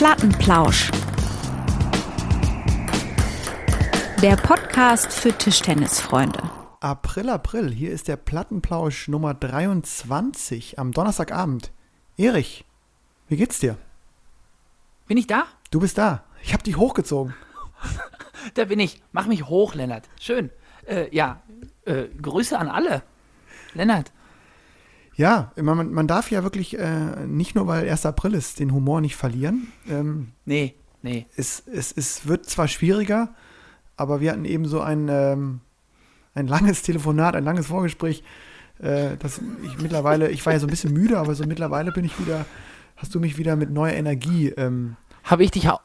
Plattenplausch. Der Podcast für Tischtennisfreunde. April, April, hier ist der Plattenplausch Nummer 23 am Donnerstagabend. Erich, wie geht's dir? Bin ich da? Du bist da. Ich hab dich hochgezogen. Da bin ich. Mach mich hoch, Lennart. Schön. Äh, ja, äh, Grüße an alle. Lennart. Ja, man, man darf ja wirklich äh, nicht nur, weil 1. April ist, den Humor nicht verlieren. Ähm, Nee, nee. es, es, es wird zwar schwieriger, aber wir hatten eben so ein, ähm, ein langes Telefonat, ein langes Vorgespräch, äh, dass ich mittlerweile, ich war ja so ein bisschen müde, aber so mittlerweile bin ich wieder, hast du mich wieder mit neuer Energie, ähm, Habe ich dich auch.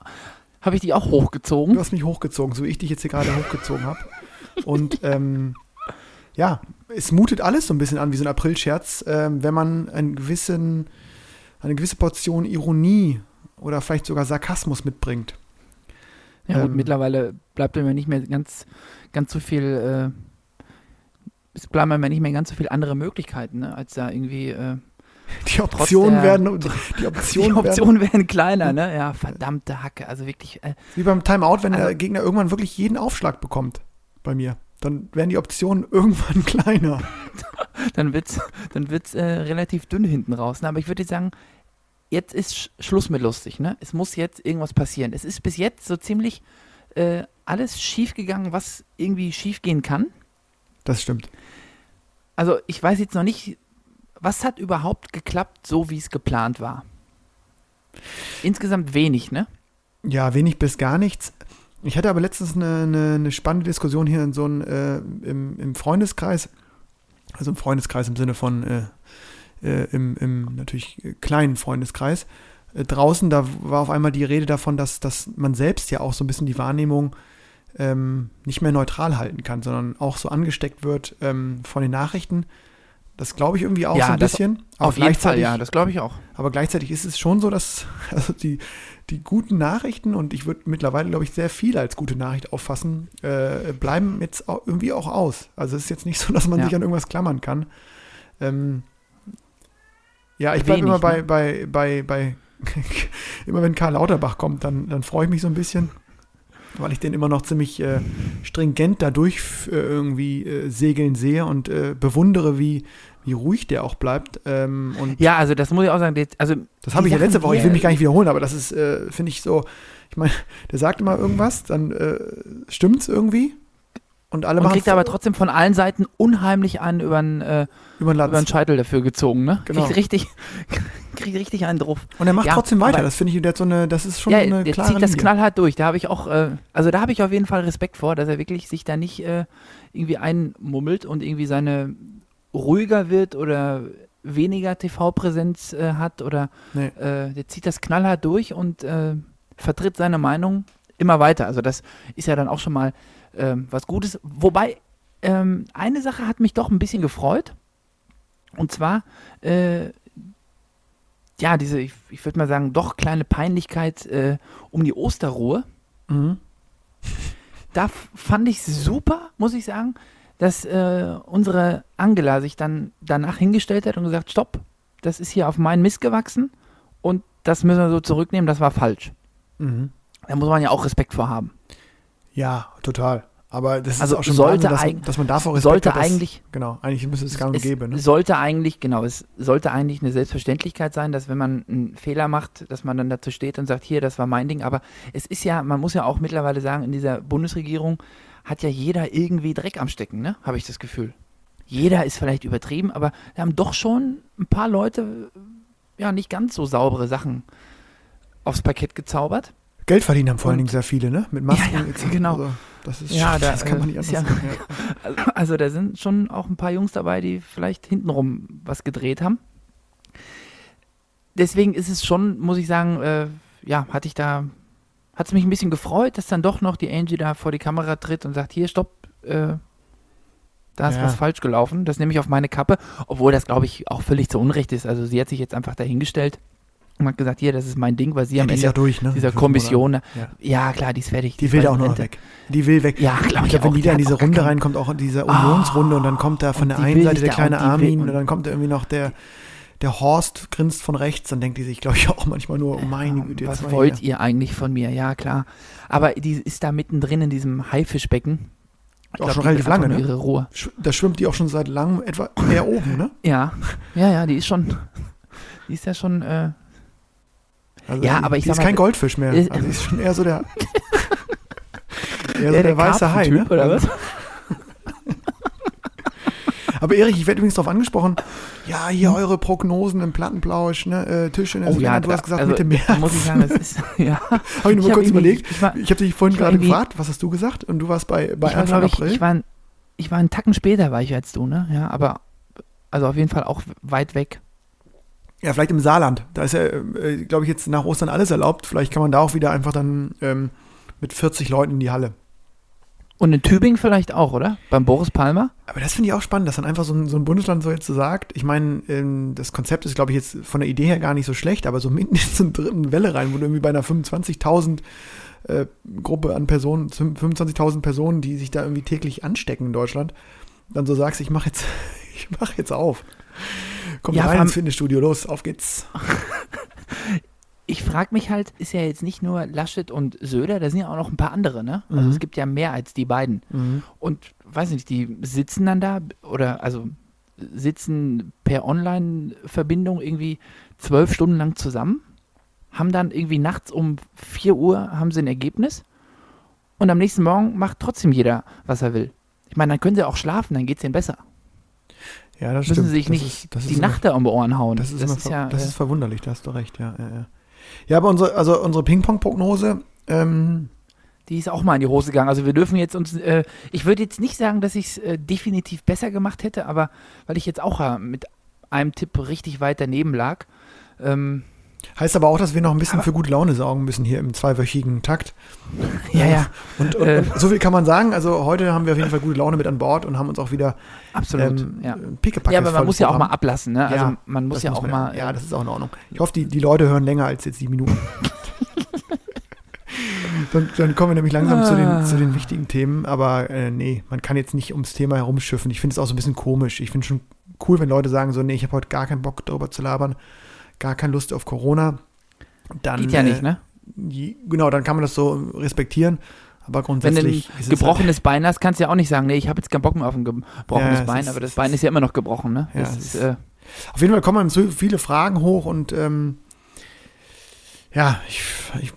Habe ich dich auch du hochgezogen? hast mich hochgezogen, so wie ich dich jetzt hier gerade hochgezogen habe. Und ähm, ja, es mutet alles so ein bisschen an wie so ein Aprilscherz, ähm, wenn man einen gewissen, eine gewisse Portion Ironie oder vielleicht sogar Sarkasmus mitbringt. Ja, gut, ähm, mittlerweile bleibt mir nicht mehr ganz, ganz so viel. Äh, es bleiben mir nicht mehr ganz so viele andere Möglichkeiten, ne, als da irgendwie. Äh, Die Optionen der- werden, die die Optionen werden, Optionen werden kleiner, ne? Ja, verdammte Hacke. Also wirklich. Äh, wie beim Timeout, wenn der Also- Gegner irgendwann wirklich jeden Aufschlag bekommt bei mir. Dann werden die Optionen irgendwann kleiner. dann wird's, dann wird's äh, relativ dünn hinten raus. Ne? Aber ich würde sagen, jetzt ist Sch Schluss mit lustig. Ne? Es muss jetzt irgendwas passieren. Es ist bis jetzt so ziemlich äh, alles schief gegangen, was irgendwie schief gehen kann. Das stimmt. Also ich weiß jetzt noch nicht, was hat überhaupt geklappt, so wie es geplant war. Insgesamt wenig, ne? Ja, wenig bis gar nichts. Ich hatte aber letztens eine, eine, eine spannende Diskussion hier in so einem, äh, im, im Freundeskreis. Also im Freundeskreis im Sinne von äh, äh, im, im natürlich kleinen Freundeskreis. Äh, draußen, da war auf einmal die Rede davon, dass, dass man selbst ja auch so ein bisschen die Wahrnehmung ähm, nicht mehr neutral halten kann, sondern auch so angesteckt wird ähm, von den Nachrichten. Das glaube ich irgendwie auch Ja, so ein bisschen. Aber Auf jeden Fall, gleichzeitig- ja, das glaube ich auch. aber gleichzeitig ist es schon so, dass also die, die guten Nachrichten, und ich würde mittlerweile, glaube ich, sehr viel als gute Nachricht auffassen, äh, bleiben jetzt auch irgendwie auch aus. Also es ist jetzt nicht so, dass man Ja. sich an irgendwas klammern kann. Ähm, ja, ich bleibe immer bei, ne? bei, bei, bei immer wenn Karl Lauterbach kommt, dann, dann freue ich mich so ein bisschen, weil ich den immer noch ziemlich äh, stringent dadurch äh, irgendwie äh, segeln sehe und äh, bewundere, wie, wie ruhig der auch bleibt. Ähm, und Ja, also das muss ich auch sagen. das- Also das habe die ich ja letzte Woche, die ich will mich gar nicht wiederholen, aber das ist, äh, finde ich so, ich meine, der sagt immer irgendwas, dann äh, stimmt's irgendwie und alle und kriegt aber trotzdem von allen Seiten unheimlich einen über den äh, über den über den Latz. Scheitel dafür gezogen, ne? Genau. Kriegt richtig, kriegt richtig einen drauf. Und er macht Ja, trotzdem weiter, das finde ich, der so eine, das ist schon ja, eine der klare zieht das Linie. knallhart durch. Da habe ich auch, äh, also da habe ich auf jeden Fall Respekt vor, dass er wirklich sich da nicht äh, irgendwie einmummelt und irgendwie seine ruhiger wird oder weniger TV-Präsenz äh, hat oder Nee. äh, der zieht das knallhart durch und äh, vertritt seine Meinung immer weiter. Also das ist ja dann auch schon mal ähm, was Gutes. Wobei ähm, eine Sache hat mich doch ein bisschen gefreut. Und zwar, äh, ja, diese, ich, ich würde mal sagen, doch kleine Peinlichkeit äh, um die Osterruhe. Mhm. Da fand ich super, muss ich sagen, dass äh, unsere Angela sich dann danach hingestellt hat und gesagt, stopp, das ist hier auf meinen Mist gewachsen und das müssen wir so zurücknehmen, das war falsch. Mhm. Da muss man ja auch Respekt vor haben. Ja, total. Aber das Also ist auch schon sollte dass, eig- dass man davor Respekt sollte hat, dass, eigentlich- genau, eigentlich müsste es gar nicht geben. Ne? sollte eigentlich, genau, es sollte eigentlich eine Selbstverständlichkeit sein, dass wenn man einen Fehler macht, dass man dann dazu steht und sagt, hier, das war mein Ding. Aber es ist ja, man muss ja auch mittlerweile sagen, in dieser Bundesregierung hat ja jeder irgendwie Dreck am Stecken, ne? Habe ich das Gefühl. Jeder ist vielleicht übertrieben, aber wir haben doch schon ein paar Leute, ja, nicht ganz so saubere Sachen aufs Parkett gezaubert. Geld verdienen haben vor allen Dingen sehr viele, ne? Mit Masken. Ja, ja, etc. genau. Also, das ist Ja, schon, da, das kann man nicht anders ja- sagen. Also, also da sind schon auch ein paar Jungs dabei, die vielleicht hintenrum was gedreht haben. Deswegen ist es schon, muss ich sagen, äh, ja, hatte ich da, hat es mich ein bisschen gefreut, dass dann doch noch die Angie da vor die Kamera tritt und sagt, hier, stopp, äh, da ist Ja. was falsch gelaufen. Das nehme ich auf meine Kappe, obwohl das, glaube ich, auch völlig zu Unrecht ist. Also sie hat sich jetzt einfach dahingestellt und hat gesagt, hier, das ist mein Ding, weil sie Ja, am die Ende ja durch, ne? dieser Kommission, Monate. Ja. ja klar, die ist fertig. Die will da auch noch weg. Die will weg. Ja, glaube Ich glaube, wenn die da in diese Runde keinen- reinkommt, auch in diese Unionsrunde und dann kommt da von der die einen Seite der kleine die Armin und und- dann kommt da irgendwie noch der, der Horst grinst von rechts, dann denkt die sich, glaube ich, auch manchmal nur, oh meine Güte, Was wollt hier. ihr eigentlich von mir? Ja, klar. Aber die ist da mittendrin in diesem Haifischbecken. Ich Auch glaub, schon die relativ lange, ne? Ihre Ruhe. Da schwimmt die auch schon seit langem etwa mehr oben, ne? Ja, ja, ja, die ist schon, die ist ja schon, äh, Also Ja, aber ich sag ist mal, kein Goldfisch mehr. äh, Also ist schon eher so der, eher so eher der, weiße Hai, ne? Oder was? Aber Erich, ich werde übrigens darauf angesprochen, ja, hier eure Prognosen im Plattenplausch, ne, äh, Tisch in der Oh ja, du hast gesagt also, Mitte März. muss ich sagen, das ist, ja. Habe ich nur Ich mal kurz überlegt. ich war- Ich habe dich vorhin ich war gerade gefragt, was hast du gesagt? Und du warst bei, bei ich war, Anfang ich, April. ich war, ein, ich war einen Tacken später war ich als du, ne? Ja, aber, also auf jeden Fall auch weit weg. Ja, vielleicht im Saarland. Da ist ja, äh, glaube ich, jetzt nach Ostern alles erlaubt. Vielleicht kann man da auch wieder einfach dann ähm, mit 40 Leuten in die Halle. Und in Tübingen vielleicht auch, oder? Beim Boris Palmer? Aber das finde ich auch spannend, dass dann einfach so ein, so ein Bundesland so jetzt so sagt. Ich meine, ähm, das Konzept ist, glaube ich, jetzt von der Idee her gar nicht so schlecht, aber so mitten in zur dritten Welle rein, wo du irgendwie bei einer 25.000 äh, Gruppe an Personen, 25.000 Personen, die sich da irgendwie täglich anstecken in Deutschland, dann so sagst, ich mache jetzt, ich mache jetzt auf. Komm Ja, rein ins Fitnessstudio, los, auf geht's. Ich frage mich halt, ist ja jetzt nicht nur Laschet und Söder, da sind ja auch noch ein paar andere, ne? Also Mhm. es gibt ja mehr als die beiden. Und weiß nicht, die sitzen dann da oder also sitzen per Online-Verbindung irgendwie zwölf Stunden lang zusammen, haben dann irgendwie nachts um 4 Uhr haben sie ein Ergebnis und am nächsten Morgen macht trotzdem jeder, was er will. Ich meine, dann können sie auch schlafen, dann geht es ihnen besser. Ja, das Müssen stimmt. sie sich Das nicht ist- das ist die immer- Nacht da um die Ohren hauen. Das ist, immer ver ja, das äh, ist verwunderlich, da hast du recht, ja. Ja, ja. ja aber unsere, also unsere Ping-Pong-Prognose, ähm, Die ist auch mal in die Hose gegangen. Also wir dürfen jetzt uns, äh, ich würde jetzt nicht sagen, dass ich es äh, definitiv besser gemacht hätte, aber weil ich jetzt auch äh, mit einem Tipp richtig weit daneben lag. Ähm, heißt aber auch, dass wir noch ein bisschen Aber- für gute Laune sorgen müssen hier im zweiwöchigen Takt. ja, ja, Und, und, Äh. so viel kann man sagen. Also heute haben wir auf jeden Fall gute Laune mit an Bord und haben uns auch wieder absolut. ähm, ja. pickepacke ja, aber man muss ja auch mal ablassen, ne? Also Ja, man muss ja auch man mal. Ja, äh, das ist auch in Ordnung. Ich hoffe, die, die Leute hören länger als jetzt die Minuten. dann, dann kommen wir nämlich langsam zu, Ah. den, zu den wichtigen Themen. Aber äh, nee, man kann jetzt nicht ums Thema herumschiffen. Ich finde es auch so ein bisschen komisch. Ich finde schon cool, wenn Leute sagen so, nee, ich habe heute gar keinen Bock darüber zu labern, gar keine Lust auf Corona. Dann, geht ja nicht, ne? je- Genau, dann kann man das so respektieren. Aber Wenn du ein grundsätzlich gebrochenes Bein hast, kannst du ja auch nicht sagen, nee, ich habe jetzt keinen Bock mehr auf ein gebrochenes Ja, Bein, ist- aber das Bein ist- ja immer noch gebrochen, ne? Ja, ist, ist- äh, Auf jeden Fall kommen so viele Fragen hoch und ähm, ja, ich, ich,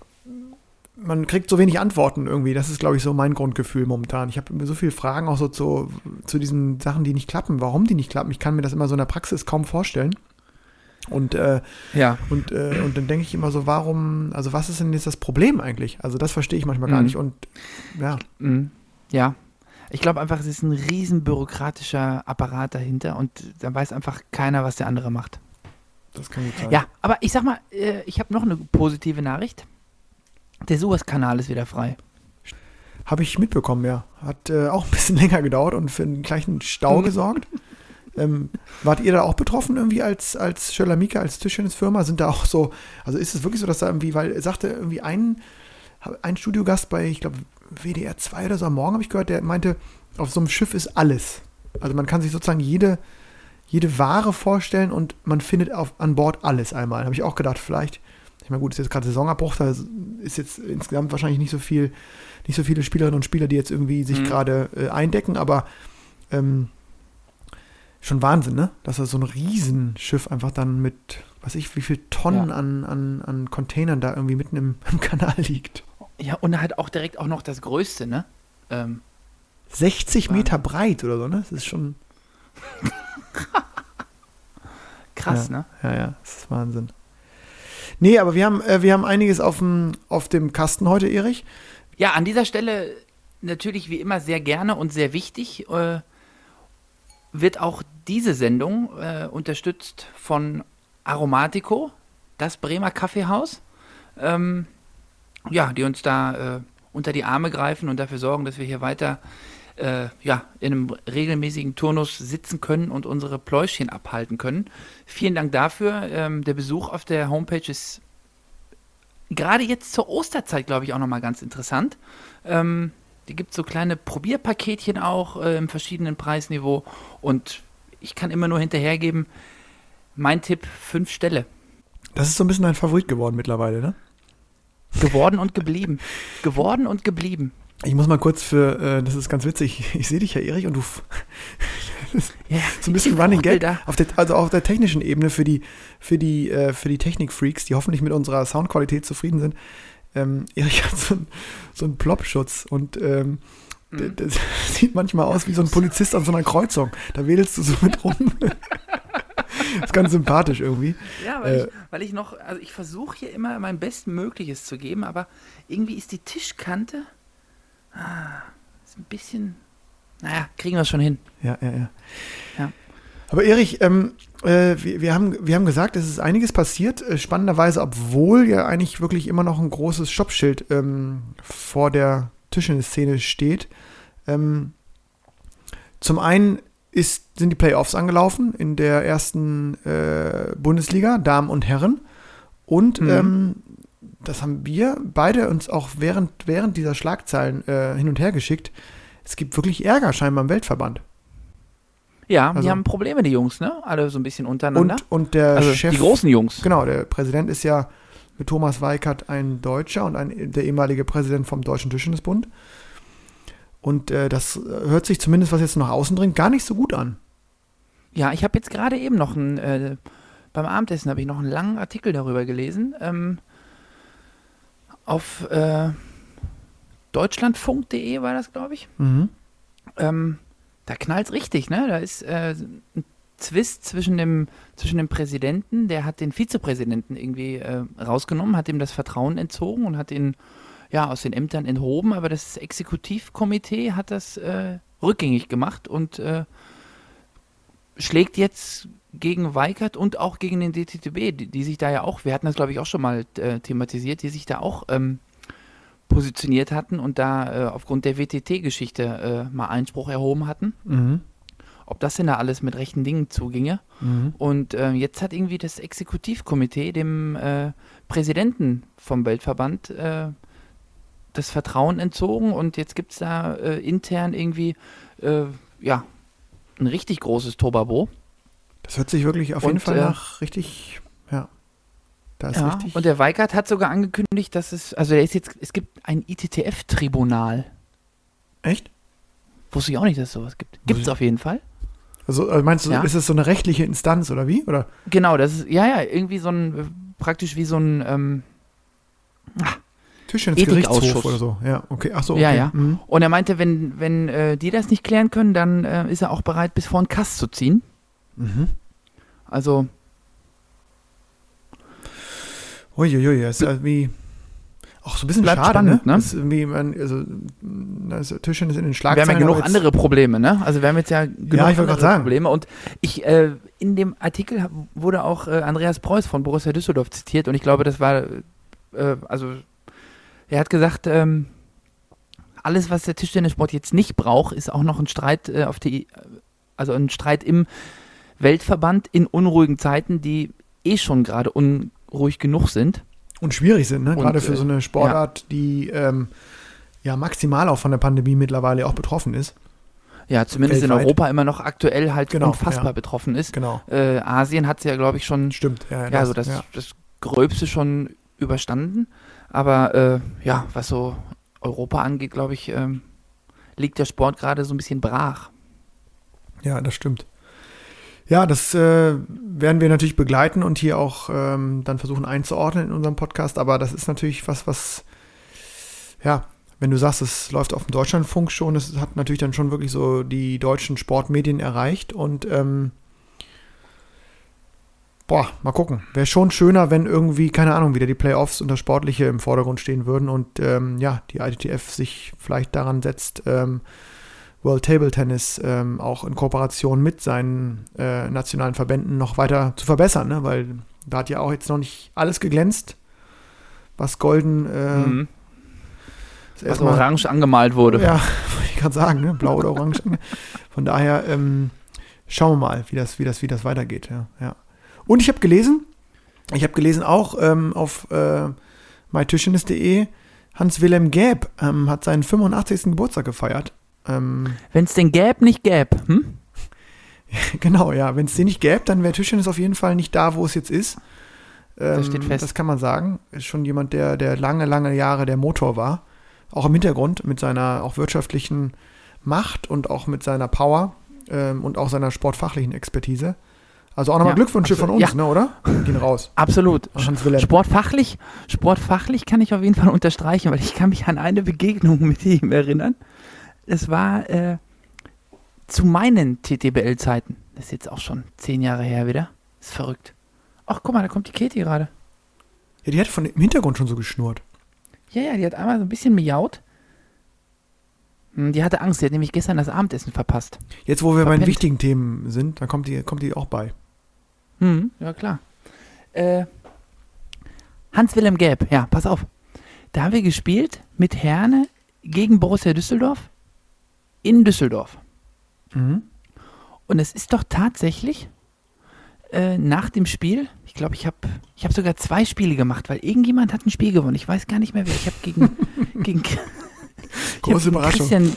man kriegt so wenig Antworten irgendwie. Das ist, glaube ich, so mein Grundgefühl momentan. Ich habe so viele Fragen auch so zu, zu diesen Sachen, die nicht klappen, warum die nicht klappen. Ich kann mir das immer so in der Praxis kaum vorstellen. Und, äh, ja. und, äh, und dann denke ich immer so, warum, also was ist denn jetzt das Problem eigentlich? Also das verstehe ich manchmal gar Mhm. nicht. Und ja, Mhm. Ja. Ich glaube einfach, es ist ein riesen bürokratischer Apparat dahinter und da weiß einfach keiner, was der andere macht. das kann gut sein. Ja, aber ich sag mal, äh, ich habe noch eine positive Nachricht. Der Suezkanal ist wieder frei. Habe ich mitbekommen, ja. Hat äh, auch ein bisschen länger gedauert und für einen gleichen Stau gesorgt. Ähm, wart ihr da auch betroffen irgendwie als, als Schöller-Mieke, als Tischtennisfirma? Sind da auch so, also ist es wirklich so, dass da irgendwie, weil er sagte irgendwie ein, ein Studiogast bei, ich glaube, WDR 2 oder so am Morgen habe ich gehört, der meinte, auf so einem Schiff ist alles. Also man kann sich sozusagen jede, jede Ware vorstellen und man findet auf, an Bord alles einmal. Habe ich auch gedacht, vielleicht, ich meine, gut, ist jetzt gerade Saisonabbruch, da ist jetzt insgesamt wahrscheinlich nicht so viel, nicht so viele Spielerinnen und Spieler, die jetzt irgendwie sich Mhm. gerade äh, eindecken, aber ähm, schon Wahnsinn, ne? Dass da so ein Riesenschiff einfach dann mit, weiß ich, wie viel Tonnen Ja. an, an, an Containern da irgendwie mitten im, im Kanal liegt. Ja, und halt auch direkt auch noch das Größte, ne? Ähm, 60 Wahnsinn. Meter breit oder so, ne? Das ist schon, krass, ja, ne? Ja, ja, das ist Wahnsinn. Nee, aber wir haben, äh, wir haben einiges auf dem, auf dem Kasten heute, Erich. Ja, an dieser Stelle natürlich wie immer sehr gerne und sehr wichtig äh, wird auch diese Sendung äh, unterstützt von Aromatico, das Bremer Kaffeehaus, ähm, ja, die uns da äh, unter die Arme greifen und dafür sorgen, dass wir hier weiter äh, ja, in einem regelmäßigen Turnus sitzen können und unsere Pläuschchen abhalten können. Vielen Dank dafür. Ähm, der Besuch auf der Homepage ist gerade jetzt zur Osterzeit, glaube ich, auch nochmal ganz interessant. Ähm, die gibt so kleine Probierpaketchen auch äh, im verschiedenen Preisniveau und ich kann immer nur hinterhergeben, Mein Tipp, fünf Ställe. Das ist so ein bisschen ein Favorit geworden mittlerweile, ne? Geworden und geblieben. Geworden und geblieben. Ich muss mal kurz für, äh, das ist ganz witzig, ich sehe dich ja, Erich, und du, Ja, so ein bisschen Running Gag, auf der, also auf der technischen Ebene für die, für die, äh, für die Technikfreaks, die hoffentlich mit unserer Soundqualität zufrieden sind. Ähm, Erich hat so, ein, so einen Plopschutz und ähm, Mhm. der sieht manchmal aus wie so ein Polizist an so einer Kreuzung. Da wedelst du so mit rum. ist ganz sympathisch irgendwie. Ja, weil, Äh, ich, weil ich noch, also ich versuche hier immer mein Bestmögliches zu geben, aber irgendwie ist die Tischkante, ah, ist ein bisschen, naja, kriegen wir es schon hin. Ja, ja, ja. Ja. Aber Erich, ähm, äh, wir, wir, haben, wir haben gesagt, es ist einiges passiert. Äh, spannenderweise, obwohl ja eigentlich wirklich immer noch ein großes Stoppschild ähm, vor der Tischtennis-Szene steht. Ähm, zum einen ist, sind die Playoffs angelaufen in der ersten äh, Bundesliga, Damen und Herren. Und Mhm. ähm, das haben wir beide uns auch während, während dieser Schlagzeilen äh, hin und her geschickt. Es gibt wirklich Ärger scheinbar im Weltverband. Ja, Also- die haben Probleme, die Jungs, ne? Alle so ein bisschen untereinander. Und, und der also Chef, die großen Jungs. genau, der Präsident ist ja mit Thomas Weikert ein Deutscher und ein, der ehemalige Präsident vom Deutschen Tischtennisbund. Und äh, das hört sich zumindest, was jetzt nach außen dringt, gar nicht so gut an. Ja, ich habe jetzt gerade eben noch ein, äh, beim Abendessen habe ich noch einen langen Artikel darüber gelesen. Ähm, auf äh, deutschlandfunk.de war das, glaube ich. Mhm. Ähm, da knallt richtig, ne? Da ist äh, ein Zwist zwischen dem, zwischen dem Präsidenten, der hat den Vizepräsidenten irgendwie äh, rausgenommen, hat ihm das Vertrauen entzogen und hat ihn ja aus den Ämtern enthoben, aber das Exekutivkomitee hat das äh, rückgängig gemacht und äh, schlägt jetzt gegen Weikert und auch gegen den DTTB, die, die sich da ja auch, wir hatten das glaube ich auch schon mal äh, thematisiert, die sich da auch ähm, positioniert hatten und da äh, aufgrund der WTT-Geschichte äh, mal Einspruch erhoben hatten, Mhm. ob das denn da alles mit rechten Dingen zuginge. Mhm. Und äh, jetzt hat irgendwie das Exekutivkomitee dem äh, Präsidenten vom Weltverband äh, das Vertrauen entzogen und jetzt gibt es da äh, intern irgendwie ja ein richtig großes Tobabo. Das hört sich wirklich auf jeden Und, Fall äh, nach richtig, ja. Da ist Ja, richtig. und der Weigert hat sogar angekündigt, dass es, also er ist jetzt, es gibt ein ITTF-Tribunal. echt? Wusste ich auch nicht, dass es sowas gibt. Gibt es auf jeden Fall. Also äh, meinst du, Ja. ist es so eine rechtliche Instanz oder wie? Oder? Genau, das ist, ja, ja, irgendwie so ein, äh, praktisch wie so ein, ähm, Tischtennisgerichtshof Ethikausschuss. oder so. Ja, okay. Ach so, okay. Ja, ja. Mhm. und er meinte, wenn, wenn äh, die das nicht klären können, dann äh, ist er auch bereit, bis vor den Kass zu ziehen. Mhm. Also, Uiuiui, das ist ja wie auch so ein bisschen Bleibt schade, spannend, ne? ne? Das ist irgendwie, man, also, das Tischtennis in den wir Schlagzeilen. haben ja genug andere Probleme, ne? Also wir haben jetzt ja genug ich wollte andere sagen. Probleme. Und ich, äh, in dem Artikel wurde auch äh, Andreas Preuß von Borussia Düsseldorf zitiert und ich glaube, das war, äh, also er hat gesagt, ähm, alles, was der Tischtennissport jetzt nicht braucht, ist auch noch ein Streit äh, auf die, also ein Streit im Weltverband in unruhigen Zeiten, die eh schon gerade unruhig genug sind. Und schwierig sind, ne? Und, Gerade für äh, so eine Sportart, die ähm, ja maximal auch von der Pandemie mittlerweile auch betroffen ist. Ja, zumindest in Weltweit. Europa immer noch aktuell halt Genau, unfassbar ja. betroffen ist. Genau. Äh, Asien hat es ja, glaube ich, schon Stimmt. Ja, ja, also das, ja. das Gröbste schon überstanden. Aber äh, ja, was so Europa angeht, glaube ich, ähm, liegt der Sport gerade so ein bisschen brach. Ja, das stimmt. Ja, das äh, werden wir natürlich begleiten und hier auch ähm, dann versuchen einzuordnen in unserem Podcast. Aber das ist natürlich was, was, ja, wenn du sagst, es läuft auf dem Deutschlandfunk schon, es hat natürlich dann schon wirklich so die deutschen Sportmedien erreicht. Und ähm, boah, mal gucken. Wäre schon schöner, wenn irgendwie, keine Ahnung, wieder die Playoffs und das Sportliche im Vordergrund stehen würden und ähm, ja, die ITTF sich vielleicht daran setzt, ähm, World Table Tennis ähm, auch in Kooperation mit seinen äh, nationalen Verbänden noch weiter zu verbessern, ne? weil da hat ja auch jetzt noch nicht alles geglänzt, was golden äh, Mhm. Was orange angemalt wurde. Ja, wollte ich gerade sagen, ne? blau oder orange. Von daher ähm, schauen wir mal, wie das, wie das, wie das weitergeht. Ja, ja. Und ich habe gelesen, ich habe gelesen auch ähm, auf äh, mytischennis.de, Hans-Wilhelm Gäb ähm, hat seinen 85. Geburtstag gefeiert. Ähm, Wenn es den gäb, nicht gäb. Hm? genau, ja. Wenn es den nicht gäbe, dann wäre Tischtennis auf jeden Fall nicht da, wo es jetzt ist. Ähm, Das steht fest. Das kann man sagen. Ist schon jemand, der, der lange, lange Jahre der Motor war. Auch im Hintergrund mit seiner auch wirtschaftlichen Macht und auch mit seiner Power ähm, und auch seiner sportfachlichen Expertise. Also auch nochmal Ja, Glückwünsche von absolut. uns, ne, oder? Gehen raus. Absolut. Sportfachlich, sportfachlich kann ich auf jeden Fall unterstreichen, weil ich kann mich an eine Begegnung mit ihm erinnern. Es war äh, zu meinen TTBL-Zeiten. Das ist jetzt auch schon zehn Jahre her wieder. Ist verrückt. Ach, guck mal, da kommt die Katie gerade. Ja, die hat von im Hintergrund schon so geschnurrt. Ja, ja, die hat einmal so ein bisschen miaut. Hm, Die hatte Angst, die hat nämlich gestern das Abendessen verpasst. Jetzt, wo wir bei den Verpennt. wichtigen Themen sind, dann kommt die, kommt die auch bei. Hm, ja, klar. Äh, Hans-Wilhelm Gelb, ja, pass auf. Da haben wir gespielt mit Herne gegen Borussia Düsseldorf in Düsseldorf. Mhm. Und es ist doch tatsächlich äh, nach dem Spiel, ich glaube, ich habe ich hab sogar zwei Spiele gemacht, weil irgendjemand hat ein Spiel gewonnen. Ich weiß gar nicht mehr wer. Ich habe gegen, gegen, ich hab gegen. Christian,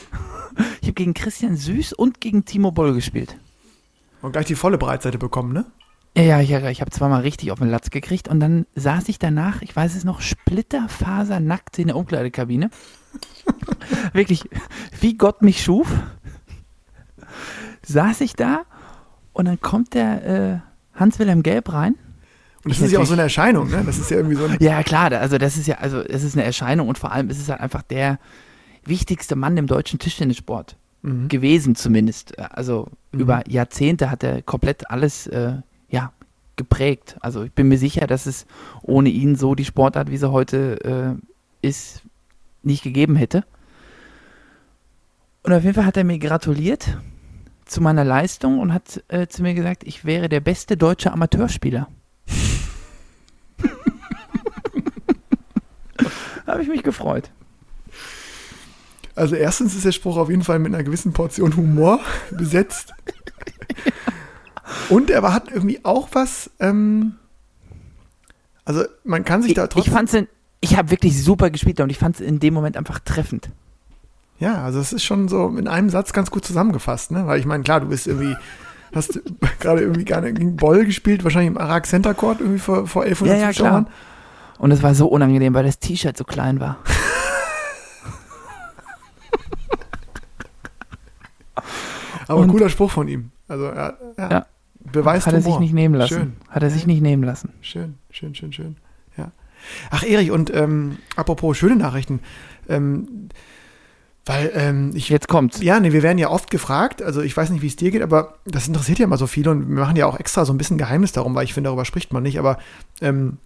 ich habe gegen Christian Süß und gegen Timo Boll gespielt. Und gleich die volle Breitseite bekommen, ne? Ja, ja, ich, ich habe zweimal richtig auf den Latz gekriegt und dann saß ich danach, ich weiß es noch, splitterfasernackt in der Umkleidekabine. Wirklich, wie Gott mich schuf, saß ich da und dann kommt der äh, Hans-Wilhelm Gelb rein. Und das Ich ist ja auch so eine Erscheinung, ne? Das ist ja irgendwie so ein. Ja, klar, also das ist ja, also es ist eine Erscheinung und vor allem ist es halt einfach der wichtigste Mann im deutschen Tischtennissport Mhm. gewesen zumindest. Also Mhm. über Jahrzehnte hat er komplett alles äh, ja, geprägt. Also ich bin mir sicher, dass es ohne ihn so die Sportart, wie sie heute äh, ist, nicht gegeben hätte. Und auf jeden Fall hat er mir gratuliert zu meiner Leistung und hat äh, zu mir gesagt, ich wäre der beste deutsche Amateurspieler. Habe ich mich gefreut. Also erstens ist der Spruch auf jeden Fall mit einer gewissen Portion Humor besetzt. Und er hat irgendwie auch was, ähm, also man kann sich Ich, da ich trotzdem, fand's in, ich habe wirklich super gespielt und ich fand es in dem Moment einfach treffend. ja, also es ist schon so in einem Satz ganz gut zusammengefasst, ne? Weil ich meine, klar, du bist irgendwie, hast gerade irgendwie gerne gegen Boll gespielt, wahrscheinlich im Arak Center Court irgendwie vor, vor 1100 Ja, ja, Zuschauern. klar. Und es war so unangenehm, weil das T-Shirt so klein war. Aber Und- cooler Spruch von ihm. Also ja, ja. Ja. beweist Hat er sich nicht nehmen lassen. Schön. Hat er sich nicht nehmen lassen. Schön, schön, schön, schön. Ach, Erich, und ähm, apropos schöne Nachrichten, ähm, weil ähm, ich Jetzt kommt's. Ja, nee, wir werden ja oft gefragt, also ich weiß nicht, wie es dir geht, aber das interessiert ja immer so viele und wir machen ja auch extra so ein bisschen Geheimnis darum, weil ich finde, darüber spricht man nicht, aber ähm,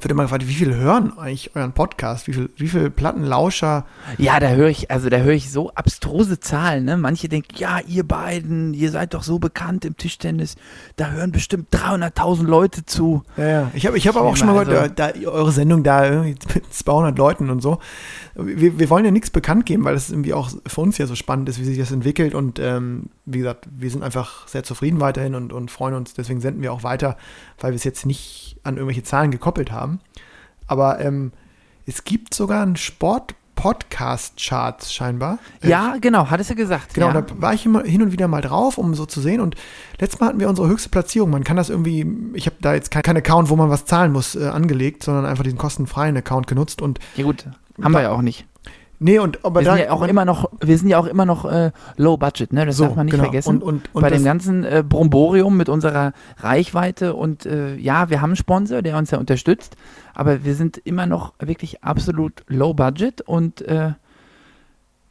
wird immer gefragt, wie viel hören eigentlich euren Podcast? Wie viel, wie viel Plattenlauscher? Ja, da höre ich, also da höre ich so abstruse Zahlen, ne? Manche denken, ja, ihr beiden, ihr seid doch so bekannt im Tischtennis, da hören bestimmt 300.000 Leute zu. Ja, ja. Ich habe ich hab aber auch schon mal Also- gehört, da, da, eure Sendung da irgendwie mit 200 Leuten und so. Wir, wir wollen ja nichts bekannt geben, weil das irgendwie auch für uns ja so spannend ist, wie sich das entwickelt und ähm, wie gesagt, wir sind einfach sehr zufrieden weiterhin und, und freuen uns, deswegen senden wir auch weiter, weil wir es jetzt nicht an irgendwelche Zahlen gekoppelt haben. Aber ähm, es gibt sogar einen Sport-Podcast-Charts scheinbar. Ja, genau, hattest du gesagt. Genau, ja. da war ich immer hin und wieder mal drauf, um so zu sehen. Und letztes Mal hatten wir unsere höchste Platzierung. Man kann das irgendwie, ich habe da jetzt keinen kein Account, wo man was zahlen muss, äh, angelegt, sondern einfach diesen kostenfreien Account genutzt. Und ja gut, haben wir ja auch nicht. Nee, und aber Wir da sind ja auch immer noch, wir sind ja auch immer noch äh, low budget, ne? Das so, darf man nicht genau. vergessen. Und, und, und bei dem ganzen äh, Bromborium mit unserer Reichweite und äh, ja, wir haben einen Sponsor, der uns ja unterstützt, aber wir sind immer noch wirklich absolut low budget und äh,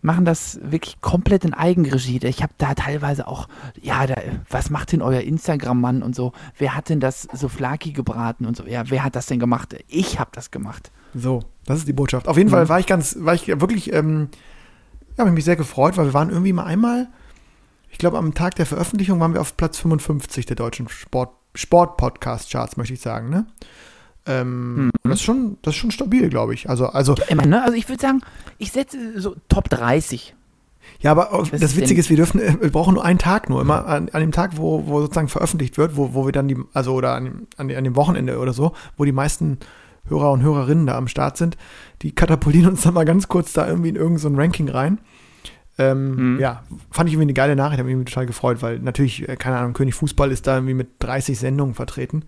machen das wirklich komplett in Eigenregie. Ich habe da teilweise auch, ja, da, was macht denn euer Instagram-Mann und so? Wer hat denn das Souflaki gebraten und so? Ja, wer hat das denn gemacht? Ich habe das gemacht. so, das ist die Botschaft. Auf jeden Fall Mhm. war ich ganz, war ich wirklich, ähm, ja, habe ich mich sehr gefreut, weil wir waren irgendwie mal einmal, ich glaube, am Tag der Veröffentlichung waren wir auf Platz 55 der deutschen Sport, Sport-Podcast-Charts, möchte ich sagen, ne? Ähm, Mhm. das ist schon, das ist schon stabil, glaube ich. Also, also Immer, ne? Also ich würde sagen, ich setze so Top 30. Ja, aber Was das ist Witzige ist, wir dürfen, äh, wir brauchen nur einen Tag nur, immer an, an dem Tag, wo, wo sozusagen veröffentlicht wird, wo, wo wir dann die, also oder an, an, an dem Wochenende oder so, wo die meisten Hörer und Hörerinnen da am Start sind, die katapultieren uns dann mal ganz kurz da irgendwie in irgendein so ein Ranking rein. Ähm, Mhm. Ja, fand ich irgendwie eine geile Nachricht, habe mich total gefreut, weil natürlich, äh, keine Ahnung, König Fußball ist da irgendwie mit 30 Sendungen vertreten.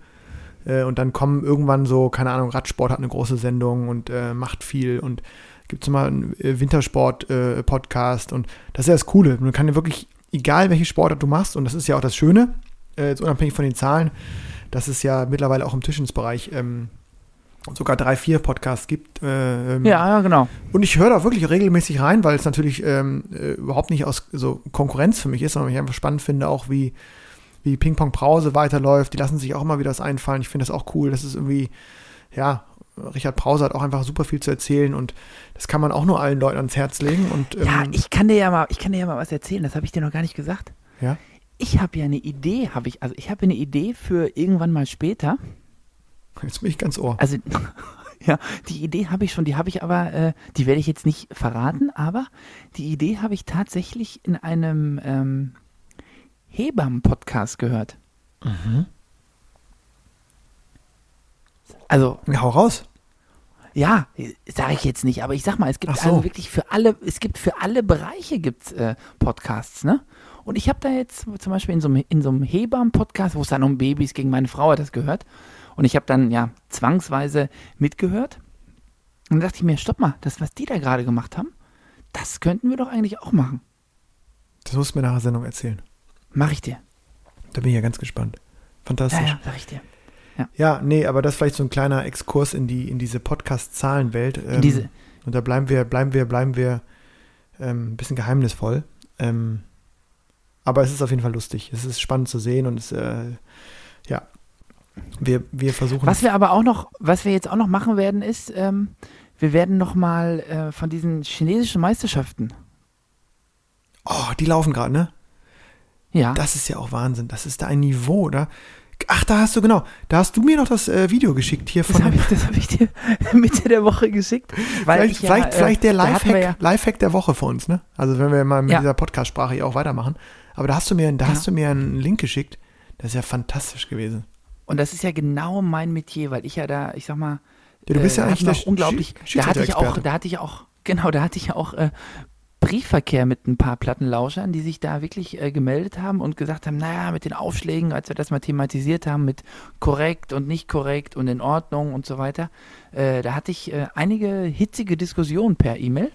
Äh, und dann kommen irgendwann so, keine Ahnung, Radsport hat eine große Sendung und äh, macht viel und gibt es mal einen äh, Wintersport-Podcast und das ist ja das Coole. Man kann ja wirklich, egal welche Sportart du machst, und das ist ja auch das Schöne, äh, jetzt unabhängig von den Zahlen, dass es ja mittlerweile auch im Tischensbereich ähm, sogar drei, vier Podcasts gibt. Äh, ähm, Ja, genau. und ich höre da wirklich regelmäßig rein, weil es natürlich ähm, äh, überhaupt nicht aus so Konkurrenz für mich ist, sondern ich einfach spannend finde, auch wie, wie Ping Pong Brause weiterläuft. Die lassen sich auch immer wieder was einfallen. Ich finde das auch cool. Das ist irgendwie, ja, Richard Brause hat auch einfach super viel zu erzählen und das kann man auch nur allen Leuten ans Herz legen. Und, ähm, Ja, ich kann dir ja mal, ich kann dir ja mal was erzählen, das habe ich dir noch gar nicht gesagt. Ja? Ich habe ja eine Idee, habe ich, also ich habe eine Idee für irgendwann mal später. Jetzt bin ich ganz ohr. Also, ja, die Idee habe ich schon, die habe ich aber, äh, die werde ich jetzt nicht verraten, aber die Idee habe ich tatsächlich in einem ähm, Hebammen-Podcast gehört. Also, Ja, hau raus. ja, sage ich jetzt nicht, aber ich sag mal, es gibt so. also wirklich für alle, es gibt für alle Bereiche gibt's äh, Podcasts, ne? Und ich habe da jetzt zum Beispiel in so einem, in so einem Hebammen-Podcast, wo es dann um Babys gegen meine Frau hat das gehört. Und ich habe dann ja zwangsweise mitgehört. Und dann dachte ich mir, stopp mal, das, was die da gerade gemacht haben, das könnten wir doch eigentlich auch machen. Das musst du mir nach der Sendung erzählen. Mach ich dir. Da bin ich ja ganz gespannt. Ja, Fantastisch. ja, sag ich dir. Ja, nee, aber das ist vielleicht so ein kleiner Exkurs in die, in diese Podcast-Zahlenwelt. Ähm, diese- Und da bleiben wir, bleiben wir, bleiben wir ähm, ein bisschen geheimnisvoll. Ähm, aber es ist auf jeden Fall lustig. Es ist spannend zu sehen und es, äh, ja, wir, wir versuchen. Was wir aber auch noch, was wir jetzt auch noch machen werden, ist, ähm, wir werden noch mal äh, von diesen chinesischen Meisterschaften, oh, die laufen gerade, ne? ja, Das ist ja auch Wahnsinn. Das ist da ein Niveau, oder? Ach, da hast du, genau. Da hast du mir noch das äh, Video geschickt hier das von. habe ich, das hab ich dir Mitte der Woche geschickt. Vielleicht, ich ja, vielleicht, äh, vielleicht der hatten wir Lifehack, Lifehack der Woche für uns, ne? Also wenn wir mal mit Ja. dieser Podcast-Sprache hier auch weitermachen. Aber da hast du mir, da Ja. hast du mir einen Link geschickt. Das ist ja fantastisch gewesen. Und das ist ja genau mein Metier, weil ich ja da, ich sag mal, Ja, du bist ja äh, eigentlich unglaublich. Schi- Da hatte ich auch, da hatte ich auch, genau, da hatte ich ja auch äh, Briefverkehr mit ein paar Plattenlauschern, die sich da wirklich äh, gemeldet haben und gesagt haben, naja, mit den Aufschlägen, als wir das mal thematisiert haben, mit korrekt und nicht korrekt und in Ordnung und so weiter, äh, da hatte ich äh, einige hitzige Diskussionen per E-Mail.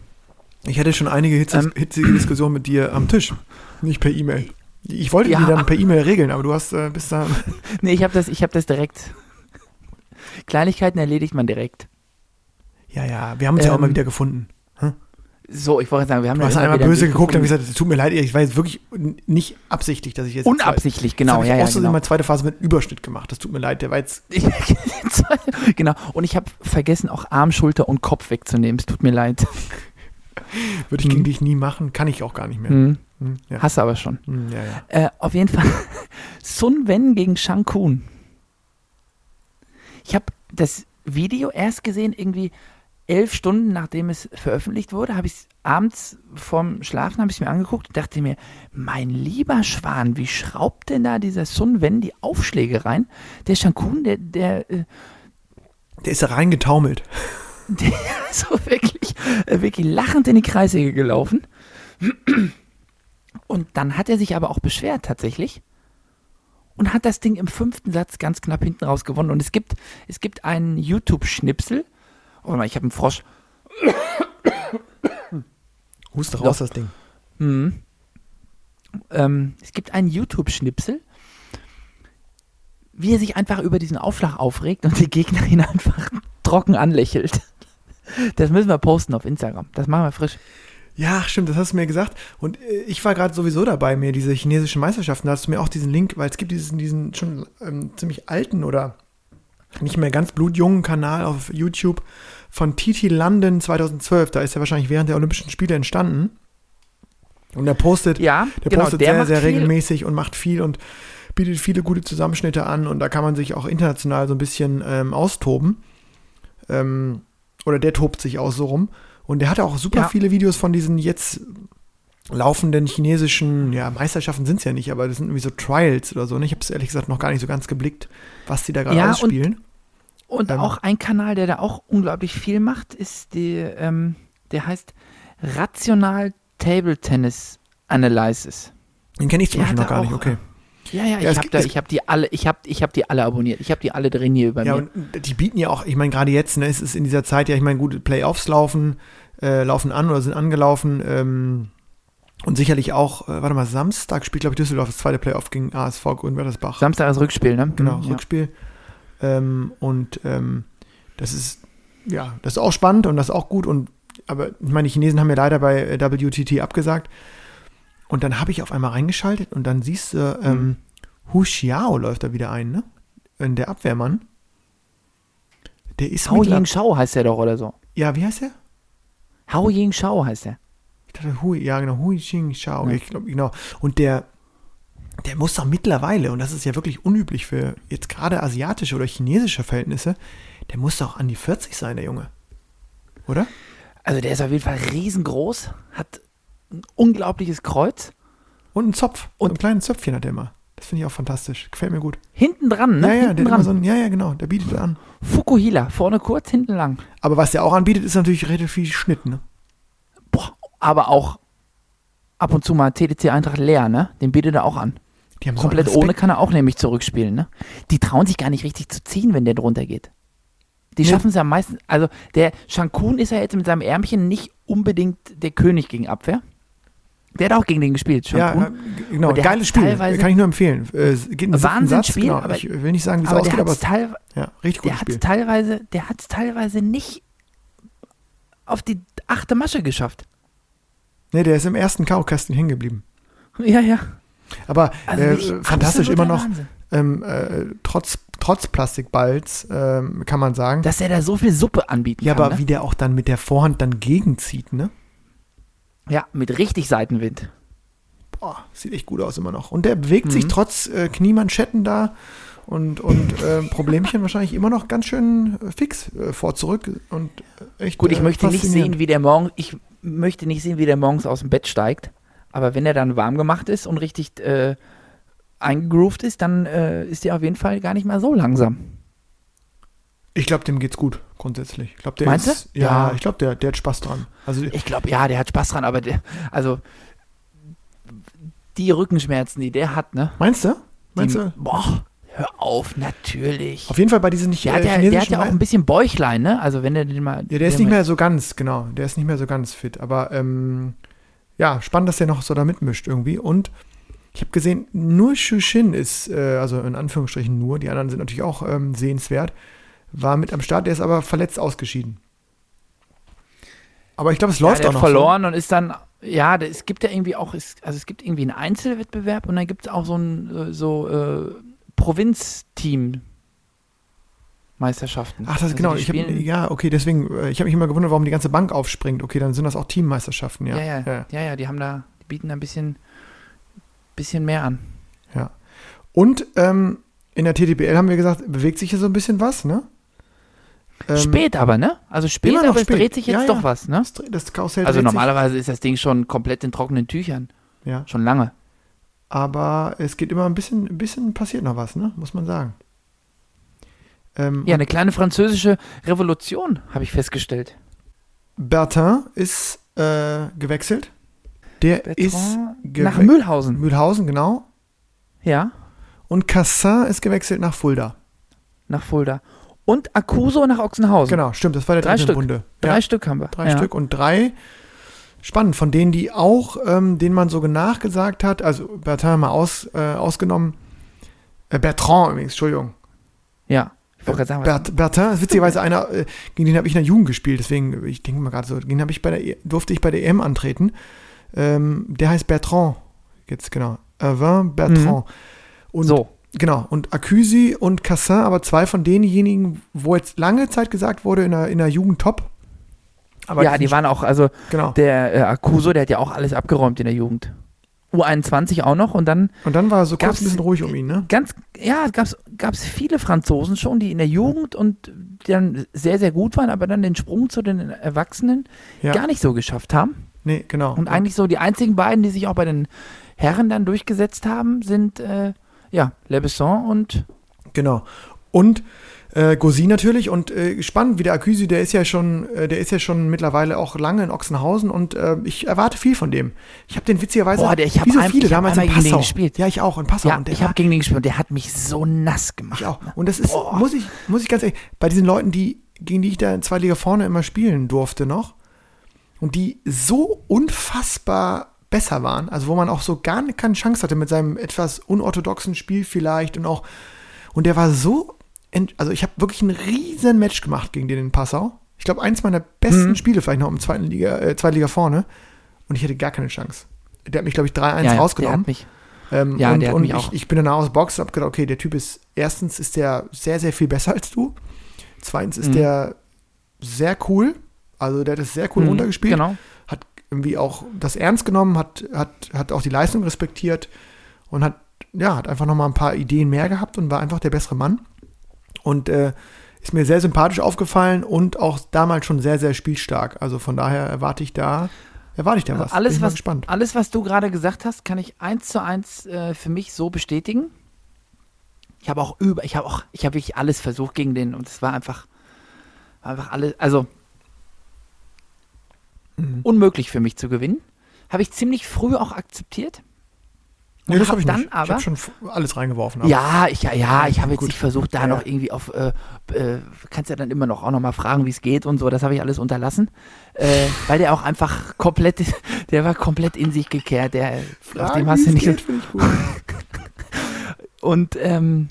Ich hatte schon einige hitze, Ähm. hitzige Diskussionen mit dir am Tisch, nicht per E-Mail. Ich wollte Ja. die dann per E-Mail regeln, aber du hast äh, bis da. Nee, ich habe das, ich habe das direkt. Kleinigkeiten erledigt man direkt. Ja, ja, wir haben uns ja auch Ähm, mal wieder gefunden. So, ich wollte sagen, wir haben Du hast einmal böse geguckt und gesagt, es tut mir leid, ich war jetzt wirklich nicht absichtlich, dass ich jetzt. Unabsichtlich, Jetzt genau. ich Ja, ja, außerdem genau. zweite Phase mit Überschnitt gemacht. Das tut mir leid, der war jetzt. genau. Und ich habe vergessen, auch Arm, Schulter und Kopf wegzunehmen. Es tut mir leid. Würde ich gegen Hm. dich nie machen, kann ich auch gar nicht mehr. Hm. Hm, ja. Hast du aber schon. Hm, ja, ja. Äh, auf jeden Fall Sun Wen gegen Shang Kun. Ich habe das Video erst gesehen, irgendwie elf Stunden nachdem es veröffentlicht wurde, habe ich es abends vorm Schlafen habe ich mir angeguckt und dachte mir, mein lieber Schwan, wie schraubt denn da dieser Sun Wen die Aufschläge rein? Der Shang Kun, der, der, äh, Der ist da reingetaumelt. der ist so wirklich, äh, wirklich lachend in die Kreissäge gelaufen. Und dann hat er sich aber auch beschwert tatsächlich und hat das Ding im fünften Satz ganz knapp hinten raus gewonnen. Und es gibt, es gibt einen YouTube-Schnipsel. Oh, warte mal, ich habe einen Frosch. Huste Doch. raus, das Ding. Mhm. Ähm, es gibt einen YouTube-Schnipsel, wie er sich einfach über diesen Aufschlag aufregt und die Gegner ihn einfach trocken anlächelt. Das müssen wir posten auf Instagram. Das machen wir frisch. Ja, stimmt, das hast du mir gesagt. Und äh, ich war gerade sowieso dabei, mir diese chinesischen Meisterschaften, da hast du mir auch diesen Link, weil es gibt diesen, diesen schon ähm, ziemlich alten oder nicht mehr ganz blutjungen Kanal auf YouTube von TT London 2012. Da ist er wahrscheinlich während der Olympischen Spiele entstanden. Und er postet, Ja, der genau, postet der sehr, sehr regelmäßig und macht viel und bietet viele gute Zusammenschnitte an und da kann man sich auch international so ein bisschen ähm, austoben. Ähm, oder der tobt sich auch so rum. Und der hatte auch super Ja. viele Videos von diesen jetzt laufenden chinesischen, ja, Meisterschaften sind es ja nicht, aber das sind irgendwie so Trials oder so. Ne? Ich habe es ehrlich gesagt noch gar nicht so ganz geblickt, was die da gerade Ja, und- ausspielen. Und Ähm, auch ein Kanal, der da auch unglaublich viel macht, ist die, ähm, der heißt Rational Table Tennis Analysis. Den kenne ich zum Der Beispiel noch gar nicht, auch- okay. Ja, ja, Ja, ich es habe es- habe die alle, ich habe, ich habe die alle abonniert. Ich habe die alle drin hier bei Ja, mir. und die bieten ja auch, ich meine, gerade jetzt, ne, es ist in dieser Zeit ja, ich meine, gute Playoffs laufen, äh, laufen an oder sind angelaufen. Ähm, und sicherlich auch, äh, warte mal, Samstag spielt, glaube ich, Düsseldorf das zweite Playoff gegen ASV Grünwettersbach. Samstag ist Rückspiel, ne? Genau, Mhm, ja. Rückspiel. Ähm, und ähm, das ist, ja, das ist auch spannend und das ist auch gut. Und aber ich meine, die Chinesen haben ja leider bei äh, WTT abgesagt. Und dann habe ich auf einmal reingeschaltet und dann siehst du, ähm, Mhm. Hu Xiao läuft da wieder ein, ne? Der Abwehrmann. Der ist Hao Ying Shao heißt der doch oder so. Ja, wie heißt der? Hao Ying Shao heißt der. Ich dachte, Hui, ja, genau, Hui Xing Xiao. Ja. Ich glaube, genau. Und der, der muss doch mittlerweile, und das ist ja wirklich unüblich für jetzt gerade asiatische oder chinesische Verhältnisse, der muss doch an die 40 sein, der Junge. Oder? Also der ist auf jeden Fall riesengroß, hat ein unglaubliches Kreuz. Und einen Zopf. Und einen kleinen Zöpfchen hat der immer. Das finde ich auch fantastisch. Gefällt mir gut. Hinten dran, ne? ja, ja, Hinten der dran. so ein, ja, ja, genau, der bietet an. Fukuhila, vorne kurz, hinten lang. Aber was der auch anbietet, ist natürlich relativ viel Schnitt, ne? Boah, aber auch ab und zu mal TDC Eintracht leer, ne? Den bietet er auch an. So Komplett einen Respekt. ohne kann er auch nämlich zurückspielen, ne? Die trauen sich gar nicht richtig zu ziehen, wenn der drunter geht. Die Nee. schaffen es ja meistens, also der Shankun ist ja jetzt mit seinem Ärmchen nicht unbedingt der König gegen Abwehr. Der hat auch gegen den gespielt, Ja, Shankun. ja, genau. Und der Geiles Spiel. Kann ich nur empfehlen. Äh, es Wahnsinnsspiel, genau. aber- Ich will nicht sagen, wie es aber ausgeht, der aber hat es es- ja, richtig der hat's teilweise, der hat's teilweise nicht auf die achte Masche geschafft. Nee, der ist im ersten K.O.-Kasten hängen geblieben. Ja, ja. Aber Also äh, fantastisch immer noch, ähm, äh, trotz, trotz Plastikballs, ähm, kann man sagen. Dass er da so viel Suppe anbieten ja, kann. aber ne? wie der auch dann mit der Vorhand dann gegenzieht, ne? Ja, mit richtig Seitenwind. Boah, sieht echt gut aus immer noch. Und der bewegt sich Mhm. trotz äh, Kniemanschetten da und, und äh, Problemchen wahrscheinlich immer noch ganz schön äh, fix äh, vor zurück und äh, echt Gut, ich äh, möchte nicht sehen, wie der morgen, ich möchte nicht sehen, wie der morgens aus dem Bett steigt. Aber wenn er dann warm gemacht ist und richtig eingegroovt ist, dann ist er auf jeden Fall gar nicht mal so langsam. Ich glaube, dem geht's gut, grundsätzlich. Ich glaube, der Meinst ist, du? Ja, Ja. ich glaube, der, der hat Spaß dran. Also, Ich glaube, ja, der hat Spaß dran, aber der, also die Rückenschmerzen, die der hat, ne? meinst du? Die, Meinst du? Boah, hör auf, natürlich. Auf jeden Fall bei diesen nicht Der hat, äh, ja, der hat ja auch ein bisschen Bäuchlein, ne? Also wenn der den mal. Ja, der ist nicht mehr so ganz, genau. Der ist nicht mehr so ganz fit. Aber ähm, ja, spannend, dass der noch so da mitmischt irgendwie. Und ich habe gesehen, nur Shushin ist, äh, also in Anführungsstrichen nur, die anderen sind natürlich auch ähm, sehenswert, war mit am Start, der ist aber verletzt ausgeschieden. Aber ich glaube, es Ja, läuft der auch hat noch. verloren und ist dann, ja, es gibt ja irgendwie auch, also es gibt irgendwie einen Einzelwettbewerb und dann gibt es auch so ein äh, so äh, Provinzteam Meisterschaften. So. Ach, das Also genau. Ich hab, ja, okay, deswegen, äh, ich habe mich immer gewundert, warum die ganze Bank aufspringt. Okay, dann sind das auch Teammeisterschaften, ja. ja, ja, ja, ja, die haben da, die bieten da ein bisschen, bisschen mehr an. Ja. Und ähm, in der TTBL haben wir gesagt, bewegt sich hier so ein bisschen was, ne? Ähm, spät aber, ne? Also spät, aber es spät. dreht sich jetzt Ja, doch ja. was, ne? Das, Karussell Also dreht sich. normalerweise ist das Ding schon komplett in trockenen Tüchern. Ja. Schon lange. Aber es geht immer ein bisschen, ein bisschen passiert noch was, ne? Muss man sagen. Ähm, Ja, eine kleine französische Revolution, habe ich festgestellt. Bertin ist äh, gewechselt. Der Bertrand ist gewe- Nach Mühlhausen. Mühlhausen, genau. Ja, Und Cassin ist gewechselt nach Fulda. nach Fulda. Und Akuso nach Ochsenhausen. Genau, stimmt, das war der Drei dritte Stück. Bunde. Drei ja, Stück haben wir. drei ja. Stück und drei. Spannend, von denen, die auch, ähm, denen man so nachgesagt hat, also Bertin mal aus, äh, ausgenommen, äh, Bertrand übrigens, Entschuldigung, Ja, ich wollte gerade sagen, was, Bert, Bertin ist witzigerweise einer, äh, gegen den habe ich in der Jugend gespielt, deswegen, ich denke mal gerade so, gegen den habe ich bei der, E- durfte ich bei der EM antreten. Ähm, der heißt Bertrand, jetzt genau, Erwin Bertrand. Und so. Genau, und Accusy und Cassin, aber zwei von denjenigen, wo jetzt lange Zeit gesagt wurde, in der, in der Jugend top. Aber ja, die waren auch, also genau. der äh, Akuso, der hat ja auch alles abgeräumt in der Jugend. U21 auch noch und dann Und dann war so kurz ein bisschen ruhig um ihn, ne? ganz, ja, gab es viele Franzosen schon, die in der Jugend und die dann sehr, sehr gut waren, aber dann den Sprung zu den Erwachsenen Ja. gar nicht so geschafft haben. Nee, genau. Und eigentlich so die einzigen beiden, die sich auch bei den Herren dann durchgesetzt haben, sind äh, ja, Lebesson und Genau. Und Äh, Gosi natürlich und äh, spannend, wie der Aküsi, der ist ja schon, äh, der ist ja schon mittlerweile auch lange in Ochsenhausen und äh, ich erwarte viel von dem. Ich habe den witzigerweise, Boah, der- ich hab wie so ein- viele ich hab damals in Passau. gespielt. Ja, ich auch in Passau. Ja, ich habe gegen den gespielt und der hat mich so nass gemacht. ich auch. Und das ist, muss ich, muss ich ganz ehrlich, bei diesen Leuten, die, gegen die ich da in zwei Liga vorne immer spielen durfte noch und die so unfassbar besser waren, also wo man auch so gar keine Chance hatte mit seinem etwas unorthodoxen Spiel vielleicht und auch, und der war so, also ich habe wirklich ein riesen Match gemacht gegen den in Passau. Ich glaube, eins meiner besten Mhm. Spiele vielleicht noch im zweiten Liga, äh, zweite Liga vorne und ich hatte gar keine Chance. Der hat mich, glaube ich, 3-1 ja, ja, rausgenommen. Der hat mich, Ähm, Ja, und der hat und mich ich, auch. ich bin danach aus der Box und habe gedacht, okay, der Typ ist, erstens ist der sehr, sehr viel besser als du. Zweitens ist Mhm. der sehr cool. Also der hat es sehr cool Mhm, runtergespielt. Genau. Irgendwie auch das ernst genommen, hat, hat, hat auch die Leistung respektiert und hat, ja, hat einfach nochmal ein paar Ideen mehr gehabt und war einfach der bessere Mann. Und äh, ist mir sehr sympathisch aufgefallen und auch damals schon sehr, sehr spielstark. Also von daher erwarte ich da, erwarte ich da Also was. alles, was, gespannt. alles, was du gerade gesagt hast, kann ich eins zu eins äh, für mich so bestätigen. Ich habe auch über, ich habe auch, ich habe wirklich alles versucht gegen den und es war einfach, war einfach alles, also Mhm. unmöglich für mich zu gewinnen. Habe ich ziemlich früh auch akzeptiert. Nee, und das hab habe ich dann nicht. ich aber- habe schon alles reingeworfen. Ja, ich, ja, ja, ich habe jetzt Gut. nicht versucht, da Ja, noch irgendwie auf, äh, äh, kannst ja dann immer noch auch noch mal fragen, wie es geht und so, das habe ich alles unterlassen, äh, weil der auch einfach komplett, der war komplett in sich gekehrt, der, auf Fragen, dem hast du nicht, geht, ich und ähm,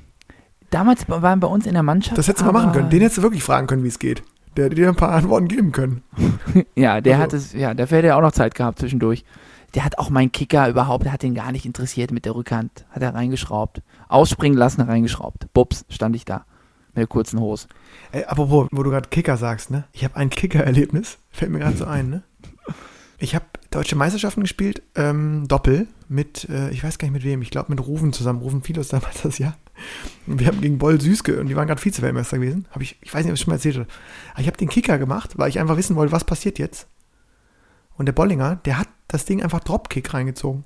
damals waren bei uns in der Mannschaft, Das hättest du mal machen können. Den hättest du wirklich fragen können, wie es geht. Der hätte dir ein paar Antworten geben können. Ja, der Also- hat es, ja, dafür hätte er auch noch Zeit gehabt zwischendurch. Der hat auch meinen Kicker überhaupt, der hat den gar nicht interessiert mit der Rückhand. Hat er reingeschraubt. Ausspringen lassen, reingeschraubt. Bups, stand ich da. Mit der kurzen Hose. Ey, apropos, wo du gerade Kicker sagst, ne? Ich habe ein Kicker-Erlebnis. Fällt mir gerade so ein, ne? Ich habe deutsche Meisterschaften gespielt, ähm, Doppel, mit, äh, ich weiß gar nicht mit wem, ich glaube mit Rufen zusammen. Rufen Filos damals das Jahr. Wir haben gegen Boll Süßke und die waren gerade Vize-Weltmeister gewesen. Hab ich, ich weiß nicht, ob ich schon mal erzählt habe. Aber ich habe den Kicker gemacht, weil ich einfach wissen wollte, was passiert jetzt. Und der Bollinger, der hat das Ding einfach Dropkick reingezogen.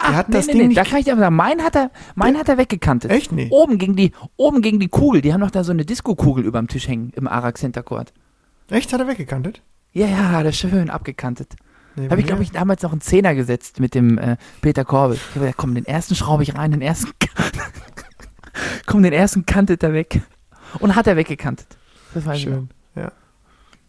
Der hat das Ding nicht Da kann ich dir aber sagen, mein hat er, mein hat er weggekantet. Echt? Nee. Oben gegen die, oben gegen die Kugel. Die haben doch da so eine Disco-Kugel über dem Tisch hängen im Arax Hintercourt. Echt? Hat er weggekantet? Ja, ja, hat er schön abgekantet. Nee, Habe ich, glaube ich, damals noch einen Zehner gesetzt mit dem äh, Peter Korbel. Ich habe gesagt, komm, den ersten schraube ich rein, den ersten. komm, den ersten kantet er weg. Und hat er weggekantet. Das ich noch. Schön, ja.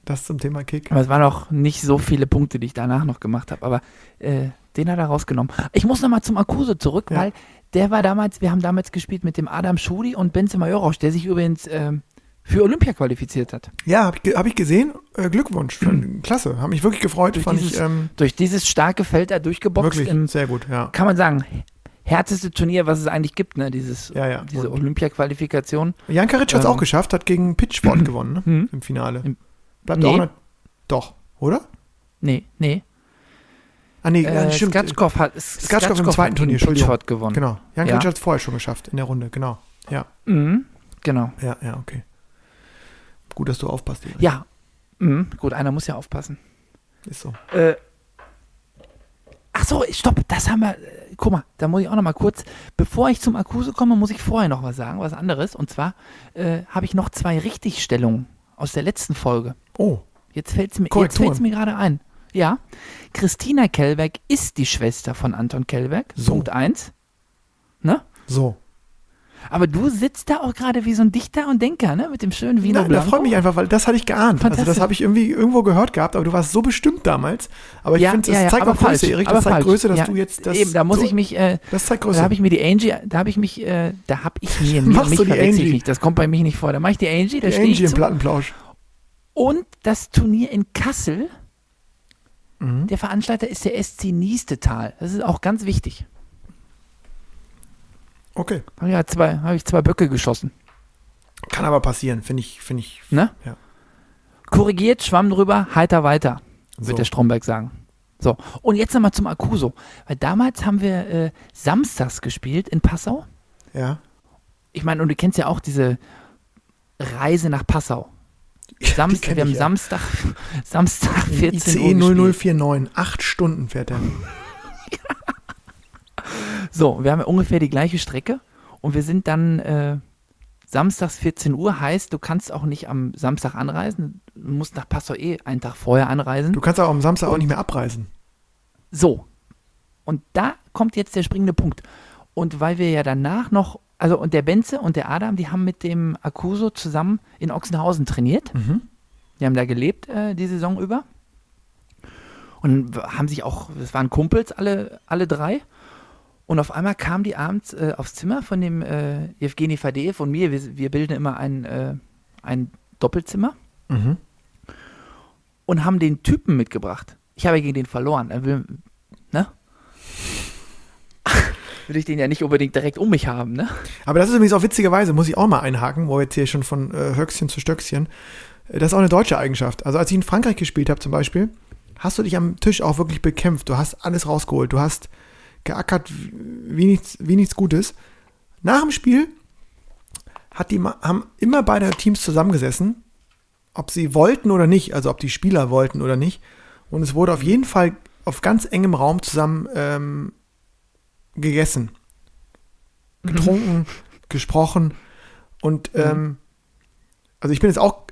Das zum Thema Kick. Aber es waren auch nicht so viele Punkte, die ich danach noch gemacht habe. Aber äh, den hat er rausgenommen. Ich muss nochmal zum Akuse zurück, Ja. weil der war damals, wir haben damals gespielt mit dem Adam Schudi und Benzema Jorosch, der sich übrigens ähm, für Olympia qualifiziert hat. Ja, habe ich, hab ich gesehen. Äh, Glückwunsch. Klasse. Hat mich wirklich gefreut. Durch dieses ich ähm, Durch dieses starke Feld da durchgeboxt. wirklich Im, sehr gut, ja. kann man sagen, härteste Turnier, was es eigentlich gibt, ne? Dieses, Ja, ja. diese Olympia-Qualifikation. Jan Karic hat es ähm, auch geschafft, hat gegen Pitchsport gewonnen, ne? Hm. Im Finale. Im- Bleibt Nee. auch noch. Doch, oder? Nee, nee. Ah, nee, Äh, stimmt. Skatschkov hat, Skatschkov im zweiten Turnier, Entschuldigung. Gewonnen. Genau. Jan Ja. Karic hat es vorher schon geschafft in der Runde, genau. Ja, Mhm, genau. ja, ja, okay. Gut, dass du aufpasst. Erik. Ja. Mhm, gut, einer muss ja aufpassen. Ist so. Äh, ach so, stopp, das haben wir. Äh, guck mal, da muss ich auch noch mal kurz, bevor ich zum Akuse komme, muss ich vorher noch was sagen, was anderes. Und zwar äh, habe ich noch zwei Richtigstellungen aus der letzten Folge. Oh, Jetzt fällt es mir, jetzt Korrekturen. fällt's mir gerade ein. Ja, Christina Kellberg ist die Schwester von Anton Kellberg. So. Punkt 1. Ne? so. Aber du sitzt da auch gerade wie so ein Dichter und Denker, ne? Mit dem schönen Vino Nein, da Blanco. freut mich einfach, weil das hatte ich geahnt. Also das habe ich irgendwie irgendwo gehört gehabt, aber du warst so bestimmt damals. Aber ich ja, finde, das ja, zeigt auch Größe, Erik. Das zeigt falsch. Größe, dass ja, du jetzt das. Eben, da muss so, ich mich, äh, Das zeigt da Größe. habe ich mir die Angie, da habe ich mich, äh, da habe ich mir, Machst mich du die Angie? nicht, das kommt bei mir nicht vor. Da mache ich die Angie, da stehe Angie ich im zu. Plattenplausch. Und das Turnier in Kassel, Mhm. der Veranstalter ist der SC Niestetal. Das ist auch ganz wichtig. Okay. Habe ja zwei, habe ich zwei Böcke geschossen. Kann aber passieren, finde ich, finde ich. Ne? Ja. Korrigiert, schwamm drüber, heiter weiter, So. wird der Stromberg sagen. So, und jetzt nochmal zum Akuso. Weil damals haben wir äh, samstags gespielt in Passau. Ja. Ich meine, und du kennst ja auch diese Reise nach Passau. Samstag, wir haben ich, ja. Samstag, Samstag 14 ICE Uhr gespielt. 0049. Acht Stunden fährt er. So, wir haben ja ungefähr die gleiche Strecke und wir sind dann äh, Samstags 14 Uhr heißt, du kannst auch nicht am Samstag anreisen. Du musst nach Passau eh einen Tag vorher anreisen. Du kannst auch am Samstag auch nicht mehr abreisen. So. Und da kommt jetzt der springende Punkt. Und weil wir ja danach noch, also und der Benze und der Adam, die haben mit dem Akuso zusammen in Ochsenhausen trainiert. Mhm. Die haben da gelebt äh, die Saison über. Und haben sich auch, das waren Kumpels, alle, alle drei. Und auf einmal kamen die abends äh, aufs Zimmer von dem äh, Evgeny Fadeev und mir. Wir, wir bilden immer ein, äh, ein Doppelzimmer Mhm. und haben den Typen mitgebracht. Ich habe gegen den verloren. Er will, ne? will ich den ja nicht unbedingt direkt um mich haben, ne? Aber das ist übrigens auch witzigerweise, muss ich auch mal einhaken, wo wir jetzt hier schon von äh, Höchstchen zu Stöckchen. Äh, Das ist auch eine deutsche Eigenschaft. Also als ich in Frankreich gespielt habe zum Beispiel, hast du dich am Tisch auch wirklich bekämpft. Du hast alles rausgeholt. Du hast geackert wie nichts, wie nichts Gutes. Nach dem Spiel hat die, haben immer beide Teams zusammengesessen, ob sie wollten oder nicht, also ob die Spieler wollten oder nicht. Und es wurde auf jeden Fall auf ganz engem Raum zusammen ähm, gegessen, getrunken, gesprochen. Und ähm, also ich bin jetzt auch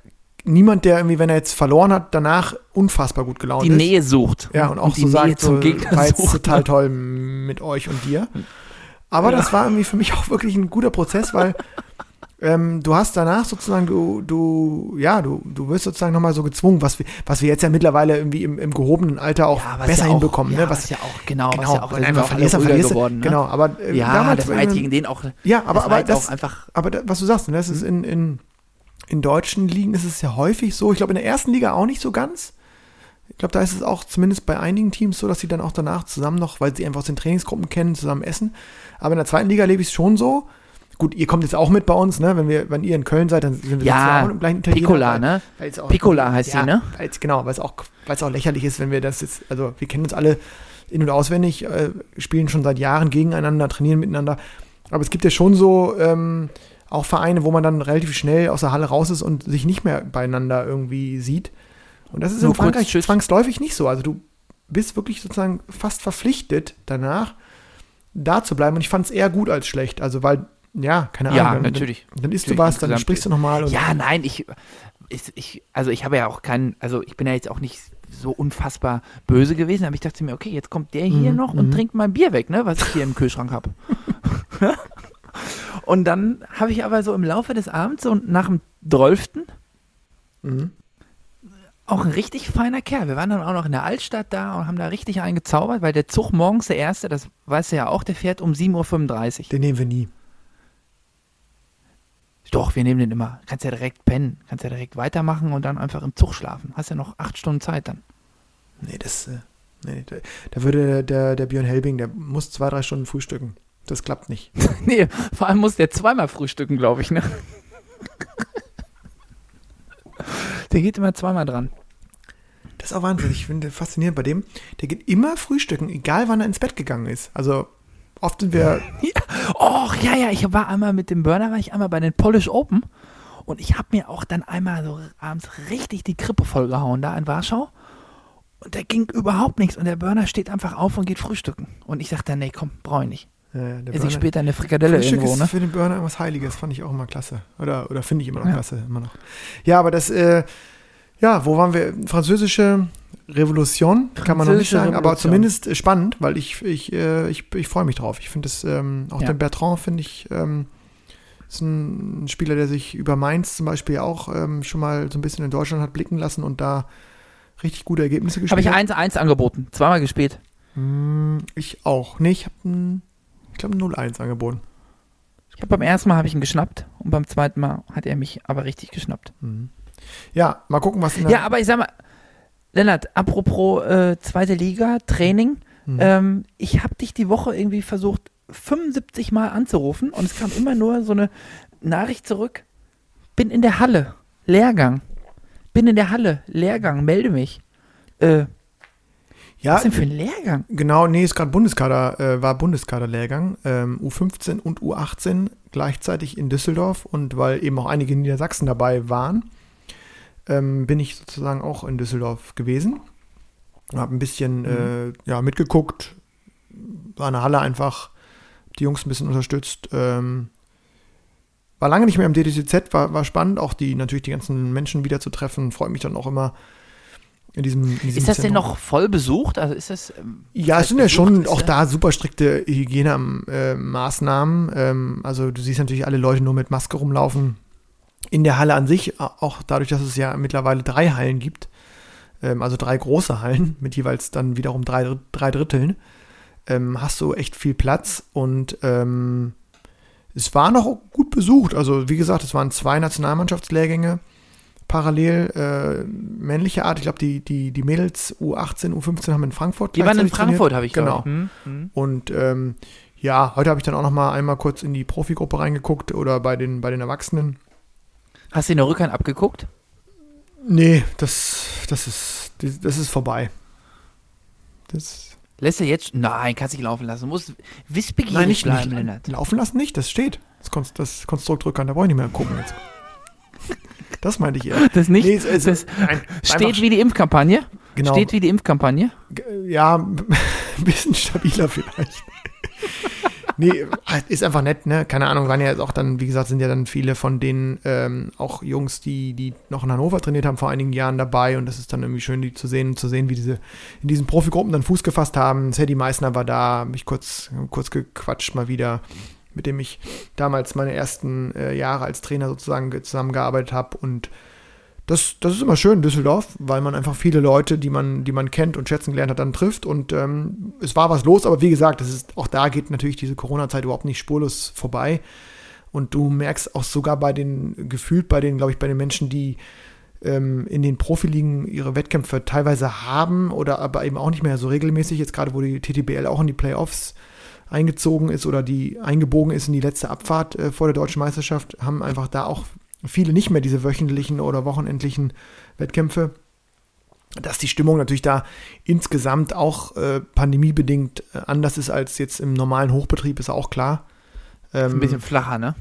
niemand, der irgendwie, wenn er jetzt verloren hat, danach unfassbar gut gelaunt Die ist. Nähe sucht. Ja, und auch die so Nähe sagt, zum so, Gegner war jetzt sucht. total toll mit euch und dir. Aber das war irgendwie für mich auch wirklich ein guter Prozess, weil ähm, du hast danach sozusagen, du, du, ja, du, du wirst sozusagen nochmal so gezwungen, was wir, was wir jetzt ja mittlerweile irgendwie im, im gehobenen Alter auch Ja, was besser ja auch, hinbekommen, ja, ne? was ja auch, genau, was genau, ja auch, weil einfach auch du. geworden, ne? Genau, aber äh, Ja, damals das war irgendwie- gegen den auch. ja, aber, aber das, auch einfach. aber da, was du sagst, ne, das ist in, in, in deutschen Ligen ist es ja häufig so. Ich glaube, in der ersten Liga auch nicht so ganz. Ich glaube, da ist es auch zumindest bei einigen Teams so, dass sie dann auch danach zusammen noch, weil sie einfach aus den Trainingsgruppen kennen, zusammen essen. Aber in der zweiten Liga lebe ich es schon so. Gut, ihr kommt jetzt auch mit bei uns, ne? Wenn wir, wenn ihr in Köln seid, dann sind wir Ja, auch im gleichen Italiener, Piccola, ne? auch- Piccola heißt ja, sie, ne? Weil es, genau, weil es auch, weil es auch lächerlich ist, wenn wir das jetzt, also wir kennen uns alle in- und auswendig, äh, spielen schon seit Jahren gegeneinander, trainieren miteinander. Aber es gibt ja schon so ähm, auch Vereine, wo man dann relativ schnell aus der Halle raus ist und sich nicht mehr beieinander irgendwie sieht. Und das ist Nur in kurz Frankreich Tschüss. zwangsläufig nicht so. Also du bist wirklich sozusagen fast verpflichtet danach, da zu bleiben. Und ich fand es eher gut als schlecht. Also weil, ja, keine Ahnung. Ja, dann, natürlich. Dann, dann isst du Natürlich, was, dann sprichst du nochmal. Ja, nein, ich, ich, ich, also ich habe ja auch keinen, also ich bin ja jetzt auch nicht so unfassbar böse gewesen, aber ich dachte mir, okay, jetzt kommt der hier Mhm, noch und mhm. trinkt mein Bier weg, ne, was ich hier im Kühlschrank habe. und dann habe ich aber so im Laufe des Abends und nach dem Drölften Mhm. auch ein richtig feiner Kerl. Wir waren dann auch noch in der Altstadt da und haben da richtig einen gezaubert, weil der Zug morgens, der erste, das weißt du ja auch, der fährt um 7.35 Uhr. Den nehmen wir nie. Doch, wir nehmen den immer. Kannst ja direkt pennen, kannst ja direkt weitermachen und dann einfach im Zug schlafen. Hast ja noch acht Stunden Zeit dann. Nee, das, äh, nee, da, da würde der, der Björn Helbing, der muss zwei, drei Stunden frühstücken. Das klappt nicht. nee, vor allem muss der zweimal frühstücken, glaube ich, ne? der geht immer zweimal dran. Das ist auch Wahnsinn. Ich finde faszinierend bei dem. Der geht immer frühstücken, egal wann er ins Bett gegangen ist. Also oft sind wir, Och, ja, ja, ich war einmal mit dem Burner, war ich einmal bei den Polish Open und ich habe mir auch dann einmal so abends richtig die Krippe vollgehauen da in Warschau. Und da ging überhaupt nichts und der Burner steht einfach auf und geht frühstücken. Und ich dachte, nee, komm, brauche ich nicht. Der Esse ich später eine Frikadelle Frühstück irgendwo, ist ne? für den Burner was Heiliges, fand ich auch immer klasse. Oder, oder finde ich immer noch Ja. klasse, immer noch. Ja, aber das, äh, ja, wo waren wir? Französische Revolution, kann man noch nicht Französische sagen, aber Revolution. zumindest äh, spannend, weil ich, ich, äh, ich, ich freue mich drauf. Ich finde es, ähm, auch Ja. den Bertrand finde ich, ähm, ist ein Spieler, der sich über Mainz zum Beispiel auch ähm, schon mal so ein bisschen in Deutschland hat blicken lassen und da richtig gute Ergebnisse Habe gespielt ich hat. 1-1 angeboten, zweimal gespielt. Hm, Ich auch. Nee, ich habe ein, ich glaube, 0-1 angeboten. Ich hab beim ersten Mal habe ich ihn geschnappt und beim zweiten Mal hat er mich aber richtig geschnappt. Mhm. Ja, mal gucken, was. Ja, aber ich sag mal, Lennart, apropos äh, zweite Liga, Training, Mhm. ähm, ich habe dich die Woche irgendwie versucht, 75 Mal anzurufen und es kam immer nur so eine Nachricht zurück. Bin in der Halle, Lehrgang. Bin in der Halle, Lehrgang, melde mich. Äh, ja, was denn für ein Lehrgang? genau, nee, ist gerade Bundeskader, äh, war Bundeskaderlehrgang, ähm, U15 und U18 gleichzeitig in Düsseldorf und weil eben auch einige Niedersachsen dabei waren, ähm, bin ich sozusagen auch in Düsseldorf gewesen. Habe ein bisschen Mhm. äh, ja, mitgeguckt, war in der Halle einfach, die Jungs ein bisschen unterstützt. Ähm, war lange nicht mehr im DDTZ, war, war spannend, auch die natürlich die ganzen Menschen wieder zu treffen. Freut mich dann auch immer in diesem, in diesem Ist das denn Zentrum. noch voll besucht? Also ist das. ähm, Ja, es sind ja schon auch da super strikte Hygienemaßnahmen. Ähm, also du siehst natürlich alle Leute nur mit Maske rumlaufen. In der Halle an sich, auch dadurch, dass es ja mittlerweile drei Hallen gibt, ähm, also drei große Hallen mit jeweils dann wiederum drei, Dr- drei Dritteln, ähm, hast du echt viel Platz und ähm, es war noch gut besucht. Also wie gesagt, es waren zwei Nationalmannschaftslehrgänge parallel äh, männliche Art. Ich glaube, die, die, die Mädels U18, U15 haben in Frankfurt Die waren in. Frankfurt, habe ich Genau. gehört. Hm, hm. Und ähm, ja, heute habe ich dann auch noch mal einmal kurz in die Profigruppe reingeguckt oder bei den, bei den Erwachsenen. Hast du in der Rückhand abgeguckt? Nee, das, das, ist, das ist vorbei. Das, Lässt er jetzt. Nein, kannst dich laufen lassen. Du musst wissbegierig nein, nicht, bleiben, nicht Lennart. laufen lassen, nicht. Das steht. Das, Konst, das Konstrukt Rückhand, da brauche ich nicht mehr gucken jetzt. Das meinte ich eher. Das nicht. Nee, es- es- das nein, steht wie die Impfkampagne. genau, Steht wie die Impfkampagne. Ja, ein bisschen stabiler vielleicht. nee, ist einfach nett, ne? Keine Ahnung, waren ja jetzt auch dann, wie gesagt, sind ja dann viele von denen ähm, auch Jungs, die, die noch in Hannover trainiert haben vor einigen Jahren dabei und das ist dann irgendwie schön, die zu sehen, zu sehen, wie diese in diesen Profigruppen dann Fuß gefasst haben. Sadie Meissner war da, mich kurz, kurz gequatscht mal wieder, mit dem ich damals meine ersten äh, Jahre als Trainer sozusagen ge- zusammengearbeitet habe und das, das ist immer schön in Düsseldorf, weil man einfach viele Leute, die man, die man kennt und schätzen gelernt hat, dann trifft. Und ähm, es war was los, aber wie gesagt, das ist, auch da geht natürlich diese Corona-Zeit überhaupt nicht spurlos vorbei. Und du merkst auch sogar bei den, gefühlt bei den, glaube ich, bei den Menschen, die ähm, in den Profiligen ihre Wettkämpfe teilweise haben oder aber eben auch nicht mehr so regelmäßig, jetzt gerade wo die TTBL auch in die Playoffs eingezogen ist oder die eingebogen ist in die letzte Abfahrt äh, vor der deutschen Meisterschaft, haben einfach da auch viele nicht mehr diese wöchentlichen oder wochenendlichen Wettkämpfe. Dass die Stimmung natürlich da insgesamt auch äh, pandemiebedingt äh, anders ist als jetzt im normalen Hochbetrieb, ist auch klar. Ist Ähm, ein bisschen flacher, ne?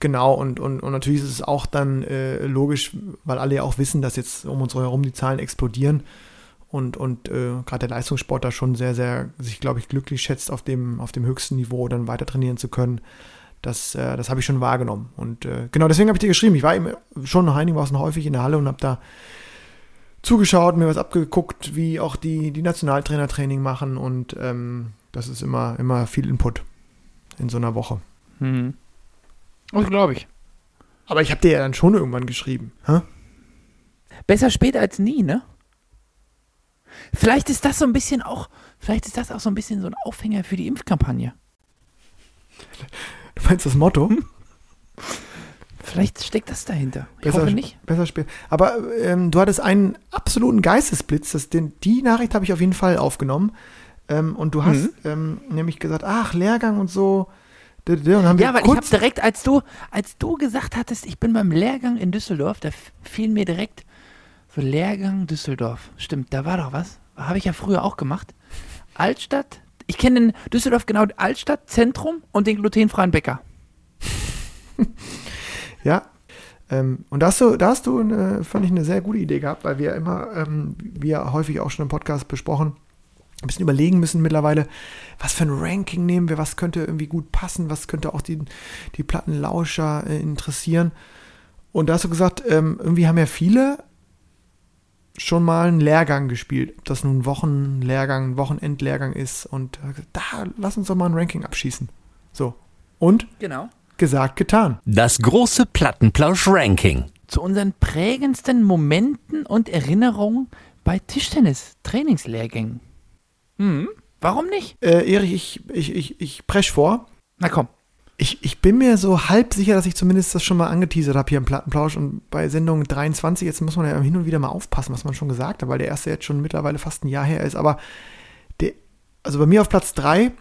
Genau, und, und, und natürlich ist es auch dann äh, logisch, weil alle ja auch wissen, dass jetzt um uns herum die Zahlen explodieren und, und äh, gerade der Leistungssport da schon sehr, sehr sich, glaube ich, glücklich schätzt, auf dem, auf dem höchsten Niveau dann weiter trainieren zu können. Das, äh, das habe ich schon wahrgenommen. Und äh, genau deswegen habe ich dir geschrieben. Ich war eben schon noch einigermaßen häufig in der Halle und habe da zugeschaut, mir was abgeguckt, wie auch die, die Nationaltrainer Training machen und ähm, das ist immer, immer viel Input in so einer Woche. Mhm. Das glaube ich. Aber ich habe dir ja dann schon irgendwann geschrieben. Hä? Besser spät als nie, ne? Vielleicht ist das so ein bisschen auch, vielleicht ist das auch so ein bisschen so ein Aufhänger für die Impfkampagne. Du meinst das Motto? Vielleicht steckt das dahinter. Ich Besser- hoffe nicht. Besser spät. Aber ähm, du hattest einen absoluten Geistesblitz. Das, den, die Nachricht habe ich auf jeden Fall aufgenommen. Ähm, und du hast Mhm. ähm, nämlich gesagt, ach, Lehrgang und so. Und Ja, weil ich habe kurz, direkt, als du, als du gesagt hattest, ich bin beim Lehrgang in Düsseldorf, da fiel mir direkt so Lehrgang Düsseldorf. Stimmt, da war doch was. Habe ich ja früher auch gemacht. Altstadt. Ich kenne in Düsseldorf genau Altstadt, Zentrum und den glutenfreien Bäcker. Ja. Ähm, und da hast du, da hast du eine, fand ich eine sehr gute Idee gehabt, weil wir immer, ähm, wie ja häufig auch schon im Podcast besprochen, ein bisschen überlegen müssen mittlerweile, was für ein Ranking nehmen wir, was könnte irgendwie gut passen, was könnte auch die, die Plattenlauscher äh, interessieren. Und da hast du gesagt, ähm, irgendwie haben ja viele schon mal einen Lehrgang gespielt, ob das nun ein Wochenlehrgang, ein Wochenendlehrgang ist. Und da, da lass uns doch mal ein Ranking abschießen. So. Und Genau. gesagt, getan. Das große Plattenplausch-Ranking. Zu unseren prägendsten Momenten und Erinnerungen bei Tischtennis-Trainingslehrgängen. Hm, warum nicht? Äh, Erich, ich, ich, ich, ich presch vor. Na komm. Ich, ich bin mir so halb sicher, dass ich zumindest das schon mal angeteasert habe hier im Plattenplausch und bei Sendung 23, jetzt muss man ja hin und wieder mal aufpassen, was man schon gesagt hat, weil der erste jetzt schon mittlerweile fast ein Jahr her ist, aber der, also bei mir auf Platz 3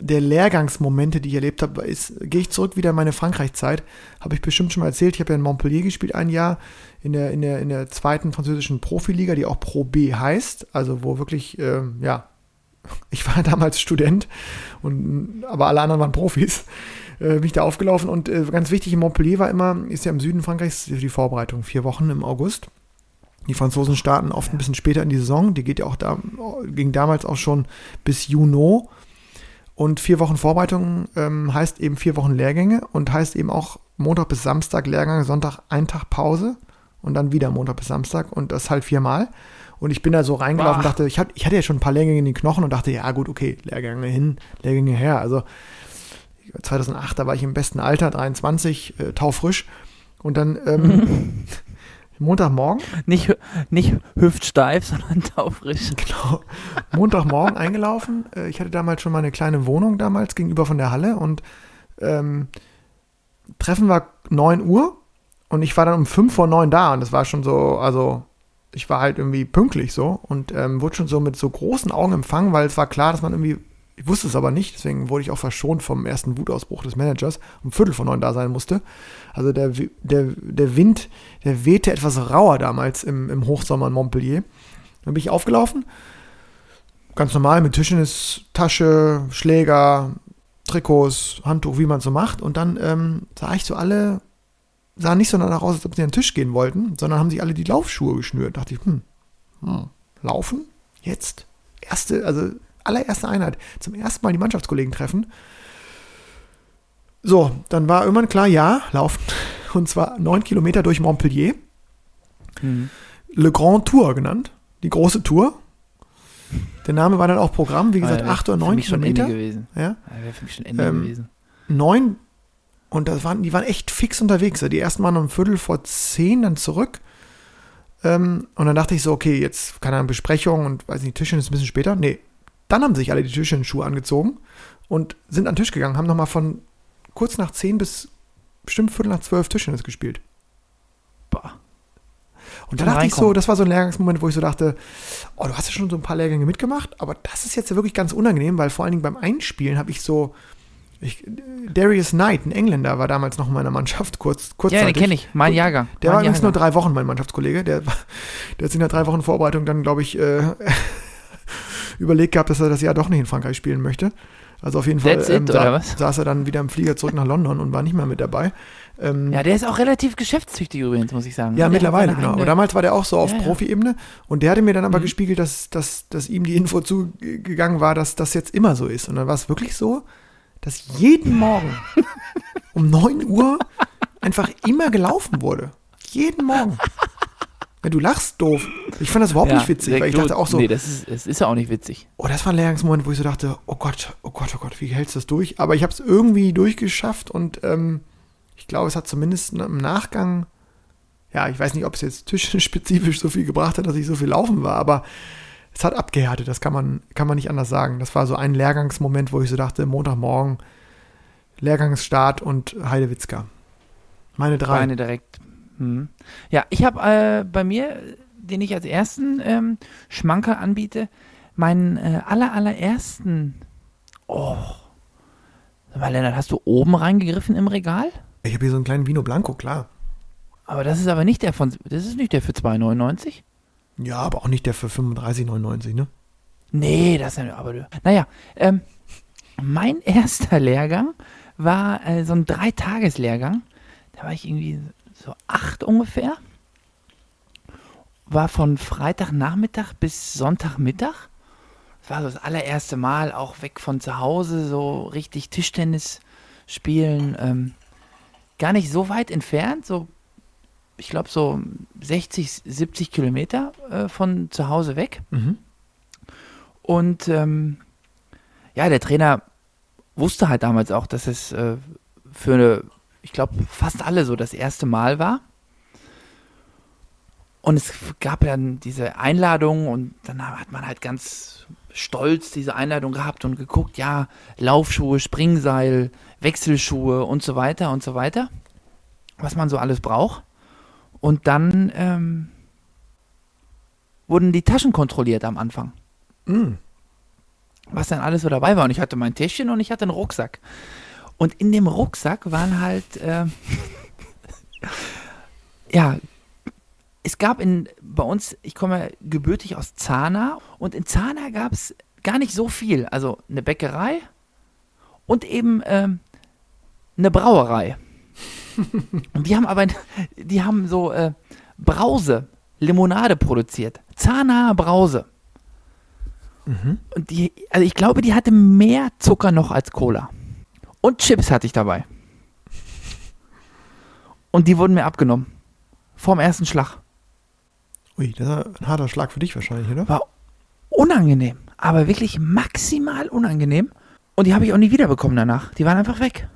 der Lehrgangsmomente, die ich erlebt habe, ist, gehe ich zurück wieder in meine Frankreich-Zeit, habe ich bestimmt schon mal erzählt, ich habe ja in Montpellier gespielt ein Jahr, in der, in der, in der zweiten französischen Profiliga, die auch Pro B heißt, also wo wirklich, ähm, ja, ich war damals Student, und, aber alle anderen waren Profis, äh, bin ich da aufgelaufen und äh, ganz wichtig in Montpellier war immer, ist ja im Süden Frankreichs die Vorbereitung, vier Wochen im August. Die Franzosen starten oft ein bisschen später in die Saison, die geht ja auch da, ging damals auch schon bis Juni. Und vier Wochen Vorbereitung ähm, heißt eben vier Wochen Lehrgänge und heißt eben auch Montag bis Samstag Lehrgang, Sonntag ein Tag Pause und dann wieder Montag bis Samstag und das halt viermal. Und ich bin da so reingelaufen und dachte, ich, hatte, ich hatte ja schon ein paar Lehrgänge in den Knochen und dachte, ja gut, okay, Lehrgänge hin, Lehrgänge her. Also 2008, da war ich im besten Alter, 23, äh, taufrisch. Und dann ähm, Montagmorgen, Nicht, nicht hüftsteif, sondern taufrisch. genau, Montagmorgen eingelaufen. Äh, ich hatte damals schon mal eine kleine Wohnung damals gegenüber von der Halle und ähm, Treffen war 9 Uhr und ich war dann um 5 vor 9 da und das war schon so, also ich war halt irgendwie pünktlich so und ähm, wurde schon so mit so großen Augen empfangen, weil es war klar, dass man irgendwie, ich wusste es aber nicht, deswegen wurde ich auch verschont vom ersten Wutausbruch des Managers, um Viertel vor neun da sein musste. Also der, der, der Wind, der wehte etwas rauer damals im, im Hochsommer in Montpellier. Dann bin ich aufgelaufen, ganz normal mit Tischtennis, Tasche, Schläger, Trikots, Handtuch, wie man so macht. Und dann ähm, sah ich so alle, sahen nicht so danach aus, als ob sie an den Tisch gehen wollten, sondern haben sich alle die Laufschuhe geschnürt. dachte ich, hm, hm, laufen? Jetzt? Erste, also allererste Einheit. Zum ersten Mal die Mannschaftskollegen treffen. So, dann war irgendwann klar, ja, laufen. Und zwar neun Kilometer durch Montpellier. Mhm. Le Grand Tour genannt. Die große Tour. Der Name war dann auch Programm, wie gesagt, Ja, wär acht oder neun schon Kilometer. Ja, Ja, wäre für mich schon Ende Ähm, gewesen. neun. Und das waren, die waren echt fix unterwegs. Die ersten waren um Viertel vor zehn dann zurück. Ähm, und dann dachte ich so, okay, jetzt keine Ahnung, Besprechung und weiß nicht, Tischchen ist ein bisschen später. Nee, dann haben sich alle die Tischchen-Schuhe angezogen und sind an den Tisch gegangen, haben nochmal von kurz nach zehn bis bestimmt Viertel nach zwölf Tischtennis gespielt. Boah. Und da dachte ich so, das war so ein Lehrgangsmoment, wo ich so dachte, oh, du hast ja schon so ein paar Lehrgänge mitgemacht, aber das ist jetzt ja wirklich ganz unangenehm, weil vor allen Dingen beim Einspielen habe ich so, ich, Darius Knight, ein Engländer, war damals noch in meiner Mannschaft, kurz, Ja, kurzzeitig. den kenne ich. Mein Jahrgang. Der mein war übrigens nur drei Wochen mein Mannschaftskollege. Der, der hat sich nach drei Wochen Vorbereitung dann, glaube ich, äh, überlegt gehabt, dass er das Jahr doch nicht in Frankreich spielen möchte. Also auf jeden Fall That's it, sa saß er dann wieder im Flieger zurück nach London und war nicht mehr mit dabei. Ähm, Ja, der ist auch relativ geschäftstüchtig übrigens, muss ich sagen. ja, Der mittlerweile, genau. Aber damals war der auch so auf Ja, ja. Profi-Ebene und der hatte mir dann aber Mhm. gespiegelt, dass, dass, dass ihm die Info zugegangen war, dass das jetzt immer so ist. Und dann war es wirklich so, dass jeden Morgen um 9 Uhr einfach immer gelaufen wurde. Jeden Morgen. Ja, du lachst doof. Ich fand das überhaupt Ja, nicht witzig, weil ich dachte auch so, Nee, das ist, das ist ja auch nicht witzig. oh, das war ein Lehrgangsmoment, wo ich so dachte, oh Gott, oh Gott, oh Gott, wie hältst du das durch? Aber ich habe es irgendwie durchgeschafft und ähm, ich glaube, es hat zumindest im Nachgang, ja, ich weiß nicht, ob es jetzt tischspezifisch so viel gebracht hat, dass ich so viel laufen war, aber es hat abgehärtet, das kann man, kann man nicht anders sagen. Das war so ein Lehrgangsmoment, wo ich so dachte, Montagmorgen, Lehrgangsstart und Heidewitzka. Meine drei. Beine direkt. Mhm. Ja, ich habe äh, bei mir, den ich als ersten ähm, Schmanker anbiete, meinen äh, aller, allerersten. Oh. Mal, Lennart, hast du oben reingegriffen im Regal? Ich habe hier so einen kleinen Vino Blanco, klar. Aber das ist aber nicht der von. Das ist nicht der für 2,99? Ja, aber auch nicht der für 35,99, ne? Nee, das ist ja. Aber naja, ähm, mein erster Lehrgang war äh, so ein Dreitageslehrgang. Da war ich irgendwie so acht ungefähr. War von Freitagnachmittag bis Sonntagmittag. Das war so das allererste Mal auch weg von zu Hause, so richtig Tischtennis spielen. Ähm, gar nicht so weit entfernt, so ich glaube so 60, 70 Kilometer äh, von zu Hause weg. Mhm. Und ähm, ja, der Trainer wusste halt damals auch, dass es äh, für eine, ich glaube, fast alle so das erste Mal war. Und es gab dann diese Einladung und dann hat man halt ganz stolz diese Einladung gehabt und geguckt, ja, Laufschuhe, Springseil, Wechselschuhe und so weiter und so weiter, was man so alles braucht. Und dann ähm, wurden die Taschen kontrolliert am Anfang Mhm. was dann alles so dabei war. Und ich hatte mein Täschchen und ich hatte einen Rucksack. Und in dem Rucksack waren halt, ähm, ja, es gab in, bei uns, ich komme gebürtig aus Zahna und in Zahna gab es gar nicht so viel. Also eine Bäckerei und eben ähm, eine Brauerei. und die haben aber, die haben so äh, Brause, Limonade produziert. Zahna Brause. Mhm. Und die, also ich glaube, die hatte mehr Zucker noch als Cola. Und Chips hatte ich dabei. Und die wurden mir abgenommen. Vorm ersten Schlag. Ui, das ist ein harter Schlag für dich wahrscheinlich, oder? War unangenehm. Aber wirklich maximal unangenehm. Und die habe ich auch nie wiederbekommen danach. Die waren einfach weg.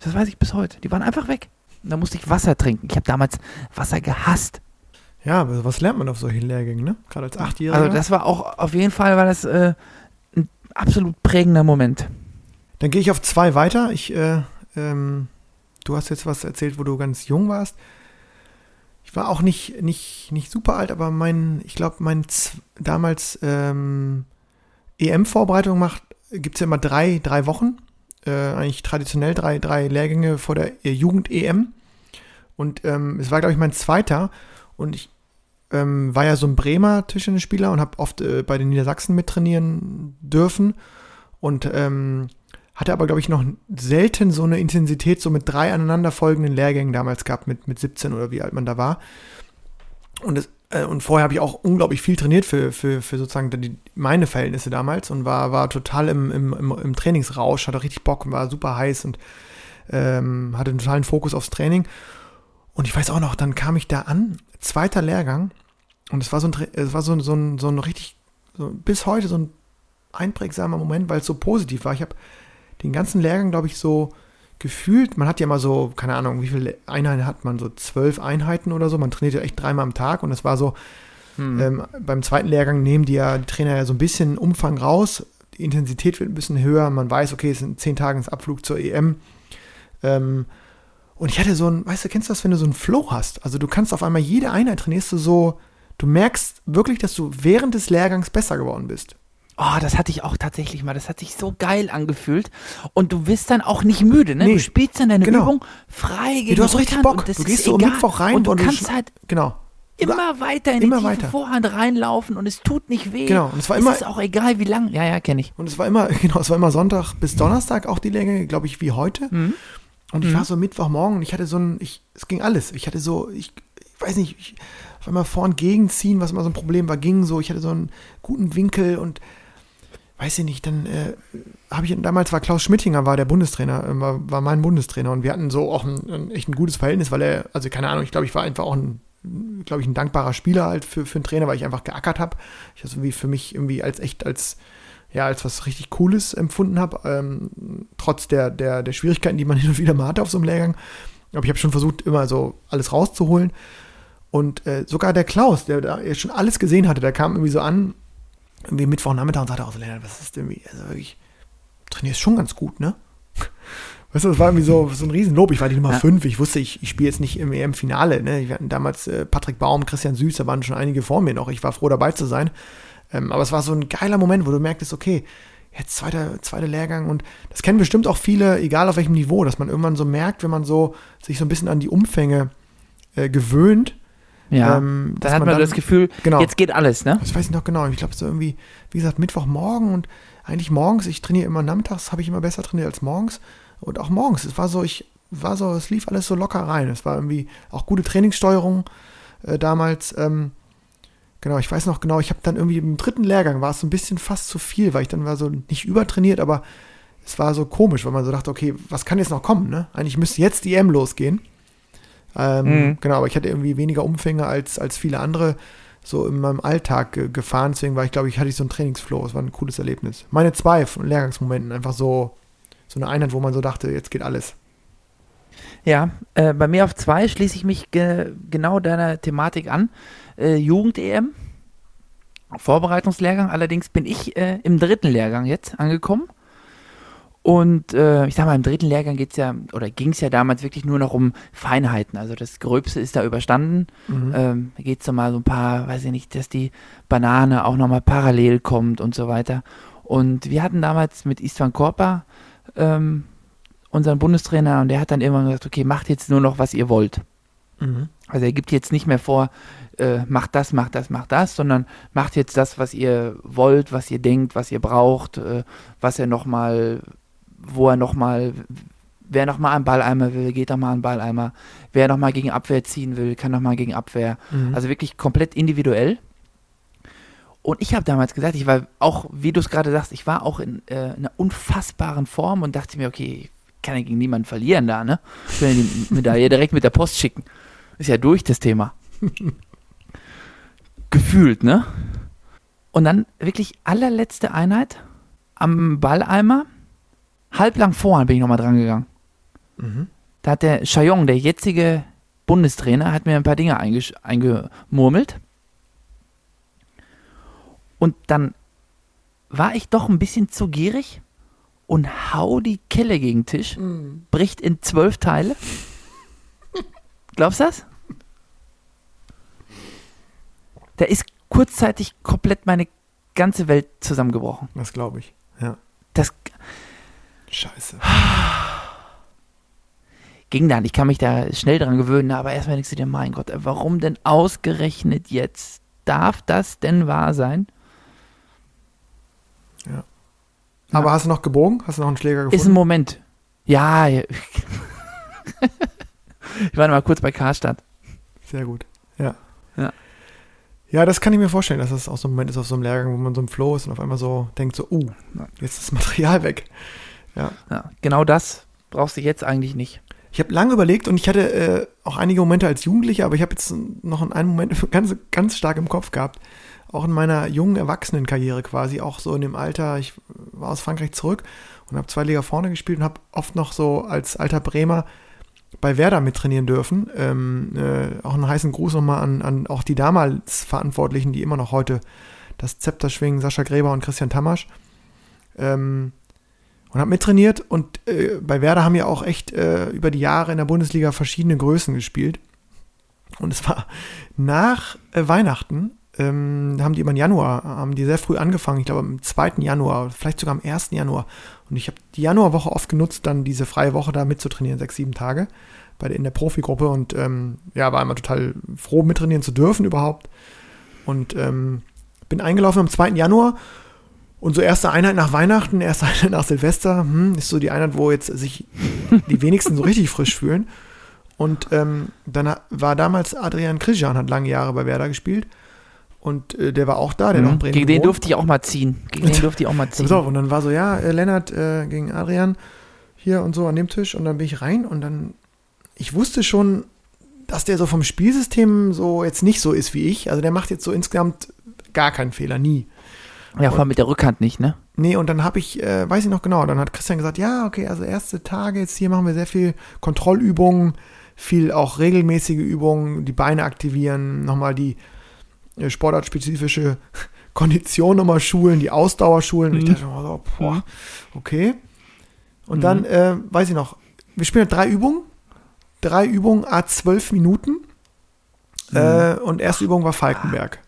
Das weiß ich bis heute. Die waren einfach weg. Und da musste ich Wasser trinken. Ich habe damals Wasser gehasst. Ja, aber was lernt man auf solchen Lehrgängen, ne? Gerade als Achtjähriger. Also das war auch auf jeden Fall war das äh, ein absolut prägender Moment. Dann gehe ich auf zwei weiter. Ich, äh, ähm, du hast jetzt was erzählt, wo du ganz jung warst. Ich war auch nicht, nicht, nicht super alt, aber mein, ich glaube, mein Z damals ähm, EM-Vorbereitung macht, gibt es ja immer drei, drei Wochen. Äh, eigentlich traditionell drei, drei Lehrgänge vor der äh, Jugend-EM. Und ähm, es war, glaube ich, mein zweiter. Und ich ähm, war ja so ein Bremer Tischtennisspieler und habe oft äh, bei den Niedersachsen mittrainieren dürfen. Und ähm, hatte aber, glaube ich, noch selten so eine Intensität, so mit drei aneinanderfolgenden Lehrgängen damals gehabt, mit, mit 17 oder wie alt man da war. Und, es, äh, und vorher habe ich auch unglaublich viel trainiert für, für, für sozusagen die, meine Verhältnisse damals und war, war total im, im, im, im Trainingsrausch, hatte richtig Bock und war super heiß und ähm, hatte einen totalen Fokus aufs Training. Und ich weiß auch noch, dann kam ich da an, zweiter Lehrgang, und es war so ein, es war so, so, ein, so ein richtig, so bis heute so ein einprägsamer Moment, weil es so positiv war. Ich habe den ganzen Lehrgang, glaube ich, so gefühlt, man hat ja mal so, keine Ahnung, wie viele Einheiten hat man, so zwölf Einheiten oder so, man trainiert ja echt dreimal am Tag und es war so, hm. ähm, beim zweiten Lehrgang nehmen die, ja, die Trainer ja so ein bisschen Umfang raus, die Intensität wird ein bisschen höher, man weiß, okay, es sind zehn Tage ins Abflug zur EM. Ähm, und ich hatte so ein, weißt du, kennst du das, wenn du so einen Flow hast? Also du kannst auf einmal jede Einheit trainierst du so, du merkst wirklich, dass du während des Lehrgangs besser geworden bist. Oh, das hatte ich auch tatsächlich mal. Das hat sich so geil angefühlt. Und du wirst dann auch nicht müde, ne? Nee, du spielst dann deine genau. Übung frei gegen Ja, du hast richtig Bock. Du gehst so egal. Mittwoch rein und du und kannst halt Genau. immer weiter in immer die weiter. Vorhand reinlaufen und es tut nicht weh. Genau, und es war es immer- ist auch egal, wie lang. Ja, ja, kenne ich. Und es war immer, genau, es war immer Sonntag bis Donnerstag auch die Länge, glaube ich, wie heute. Mhm. Und ich war so Mittwochmorgen und ich hatte so ein, ich, es ging alles. Ich hatte so, ich, ich weiß nicht, ich, auf einmal vorn gegenziehen, was immer so ein Problem war, ging so. Ich hatte so einen guten Winkel und weiß ich nicht, dann äh, habe ich, damals war Klaus Schmittinger, war der Bundestrainer, äh, war, war mein Bundestrainer und wir hatten so auch ein, ein echt ein gutes Verhältnis, weil er, also keine Ahnung, ich glaube, ich war einfach auch ein, glaube ich, ein dankbarer Spieler halt für, für einen Trainer, weil ich einfach geackert habe. Ich das irgendwie für mich irgendwie als echt als ja, als was richtig Cooles empfunden habe, ähm, trotz der, der, der Schwierigkeiten, die man hin und wieder mal hatte auf so einem Lehrgang. Aber ich habe schon versucht, immer so alles rauszuholen. Und äh, sogar der Klaus, der da schon alles gesehen hatte, der kam irgendwie so an, irgendwie Mittwochnachmittag und sagte auch so, Lennart, was ist denn irgendwie, also wirklich, trainierst schon ganz gut, ne? Weißt du, das war irgendwie so, so ein Riesenlob. Ich war die Nummer Ja. 5. Ich wusste, ich, ich spiele jetzt nicht im EM-Finale. Ne? Wir hatten damals äh, Patrick Baum, Christian Süß, da waren schon einige vor mir noch. Ich war froh dabei zu sein. Ähm, aber es war so ein geiler Moment, wo du merktest, okay, jetzt zweiter, zweiter Lehrgang und das kennen bestimmt auch viele, egal auf welchem Niveau, dass man irgendwann so merkt, wenn man so sich so ein bisschen an die Umfänge äh, gewöhnt. Ja. ähm, dann hat man, dann- das Gefühl, genau. jetzt geht alles, ne? Das weiß ich noch genau. Ich glaube, so irgendwie, wie gesagt, Mittwochmorgen und eigentlich morgens, ich trainiere immer nachmittags, habe ich immer besser trainiert als morgens. Und auch morgens, es war so, ich war so, es lief alles so locker rein. Es war irgendwie auch gute Trainingssteuerung äh, damals. Ähm, genau, ich weiß noch genau, ich habe dann irgendwie im dritten Lehrgang war es so ein bisschen fast zu viel, weil ich dann war so nicht übertrainiert, aber es war so komisch, weil man so dachte, okay, was kann jetzt noch kommen, ne? Eigentlich müsste jetzt die EM losgehen. Ähm, Mhm. Genau, aber ich hatte irgendwie weniger Umfänge als, als viele andere so in meinem Alltag ge gefahren. Deswegen war ich, glaube ich, hatte ich so einen Trainingsflow. Es war ein cooles Erlebnis. Meine zwei von Lehrgangsmomenten, einfach so, so eine Einheit, wo man so dachte, jetzt geht alles. Ja, äh, bei mir auf zwei schließe ich mich ge genau deiner Thematik an. Äh, Jugend-EM, Vorbereitungslehrgang. Allerdings bin ich äh, im dritten Lehrgang jetzt angekommen. Und äh, ich sag mal, im dritten Lehrgang geht's ja, oder ging es ja damals wirklich nur noch um Feinheiten. Also das Gröbste ist da überstanden. Mhm. Ähm, da geht es mal so ein paar, weiß ich nicht, dass die Banane auch nochmal parallel kommt und so weiter. Und wir hatten damals mit Istvan Korpa ähm, unseren Bundestrainer und der hat dann irgendwann gesagt, okay, macht jetzt nur noch, was ihr wollt. Mhm. Also er gibt jetzt nicht mehr vor, äh, macht das, macht das, macht das, sondern macht jetzt das, was ihr wollt, was ihr denkt, was ihr braucht, äh, was er nochmal, wo er nochmal, wer nochmal einen Balleimer will, geht nochmal einen Balleimer. Wer nochmal gegen Abwehr ziehen will, kann nochmal gegen Abwehr. Mhm. Also wirklich komplett individuell. Und ich habe damals gesagt, ich war auch, wie du es gerade sagst, ich war auch in äh, einer unfassbaren Form und dachte mir, okay, kann ja gegen niemanden verlieren da, ne? Ich will ja die Medaille direkt mit der Post schicken. Ist ja durch das Thema. Gefühlt, ne? Und dann wirklich allerletzte Einheit am Balleimer, halblang vorher bin ich nochmal dran gegangen. Mhm. Da hat der Chayong, der jetzige Bundestrainer, hat mir ein paar Dinge eingemurmelt. Und dann war ich doch ein bisschen zu gierig und hau die Kelle gegen den Tisch, bricht in zwölf Teile. Glaubst du das? Da ist kurzzeitig komplett meine ganze Welt zusammengebrochen. Das glaube ich. Ja. Das Scheiße. ging dann. Ich kann mich da schnell dran gewöhnen, aber erstmal denkst du dir, mein Gott, warum denn ausgerechnet jetzt? Darf das denn wahr sein? Aber hast du noch gebogen? Hast du noch einen Schläger Ist ein gefunden? Moment. Ja. ja. ich war noch mal kurz bei Karstadt. Sehr gut. Ja. Ja. Ja, das kann ich mir vorstellen, dass das auch so ein Moment ist auf so einem Lehrgang, wo man so im Flow ist und auf einmal so denkt so, uh, jetzt ist das Material weg. Ja. Ja, genau das brauchst du jetzt eigentlich nicht. Ich habe lange überlegt und ich hatte äh, auch einige Momente als Jugendlicher, aber ich habe jetzt noch einen Moment ganz, ganz stark im Kopf gehabt. Auch in meiner jungen Erwachsenenkarriere quasi, auch so in dem Alter, ich war aus Frankreich zurück und habe zwei Liga vorne gespielt und habe oft noch so als alter Bremer bei Werder mittrainieren dürfen. Ähm, äh, auch einen heißen Gruß nochmal an, an auch die damals Verantwortlichen, die immer noch heute das Zepter schwingen, Sascha Gräber und Christian Tamasch. Ähm, und habe mittrainiert und äh, bei Werder haben ja auch echt äh, über die Jahre in der Bundesliga verschiedene Größen gespielt. Und es war nach äh, Weihnachten, ähm, haben die immer im Januar, haben die sehr früh angefangen, ich glaube am 2. Januar, vielleicht sogar am 1. Januar. Und ich habe die Januarwoche oft genutzt, dann diese freie Woche da mitzutrainieren, sechs, sieben Tage bei der, in der Profigruppe und ähm, ja, war immer total froh, mittrainieren zu dürfen überhaupt. Und ähm, bin eingelaufen am 2. Januar und so erste Einheit nach Weihnachten, erste Einheit nach Silvester, hm, ist so die Einheit, wo jetzt sich die wenigsten so richtig frisch fühlen. Und ähm, dann war damals Adrian Krijan, hat lange Jahre bei Werder gespielt. Und äh, der war auch da, der auch in Bremen Mhm. Gegen den durfte ich auch mal ziehen. Gegen den durfte ich auch mal ziehen. auf, und dann war so, ja, äh, Lennart äh, gegen Adrian hier und so an dem Tisch. Und dann bin ich rein und dann, ich wusste schon, dass der so vom Spielsystem so jetzt nicht so ist wie ich. Also der macht jetzt so insgesamt gar keinen Fehler, nie. Ja, vor allem mit der Rückhand nicht, ne? Nee, und dann habe ich, äh, weiß ich noch genau, dann hat Christian gesagt, ja, okay, also erste Tage jetzt hier machen wir sehr viel Kontrollübungen, viel auch regelmäßige Übungen, die Beine aktivieren, nochmal die äh, sportartspezifische Kondition nochmal schulen, die Ausdauer schulen. Und ich Mhm. dachte, oh, so, boah, okay. Und dann, äh, weiß ich noch, wir spielen drei Übungen, drei Übungen, a zwölf Minuten. Äh, und erste Übung war Falkenberg.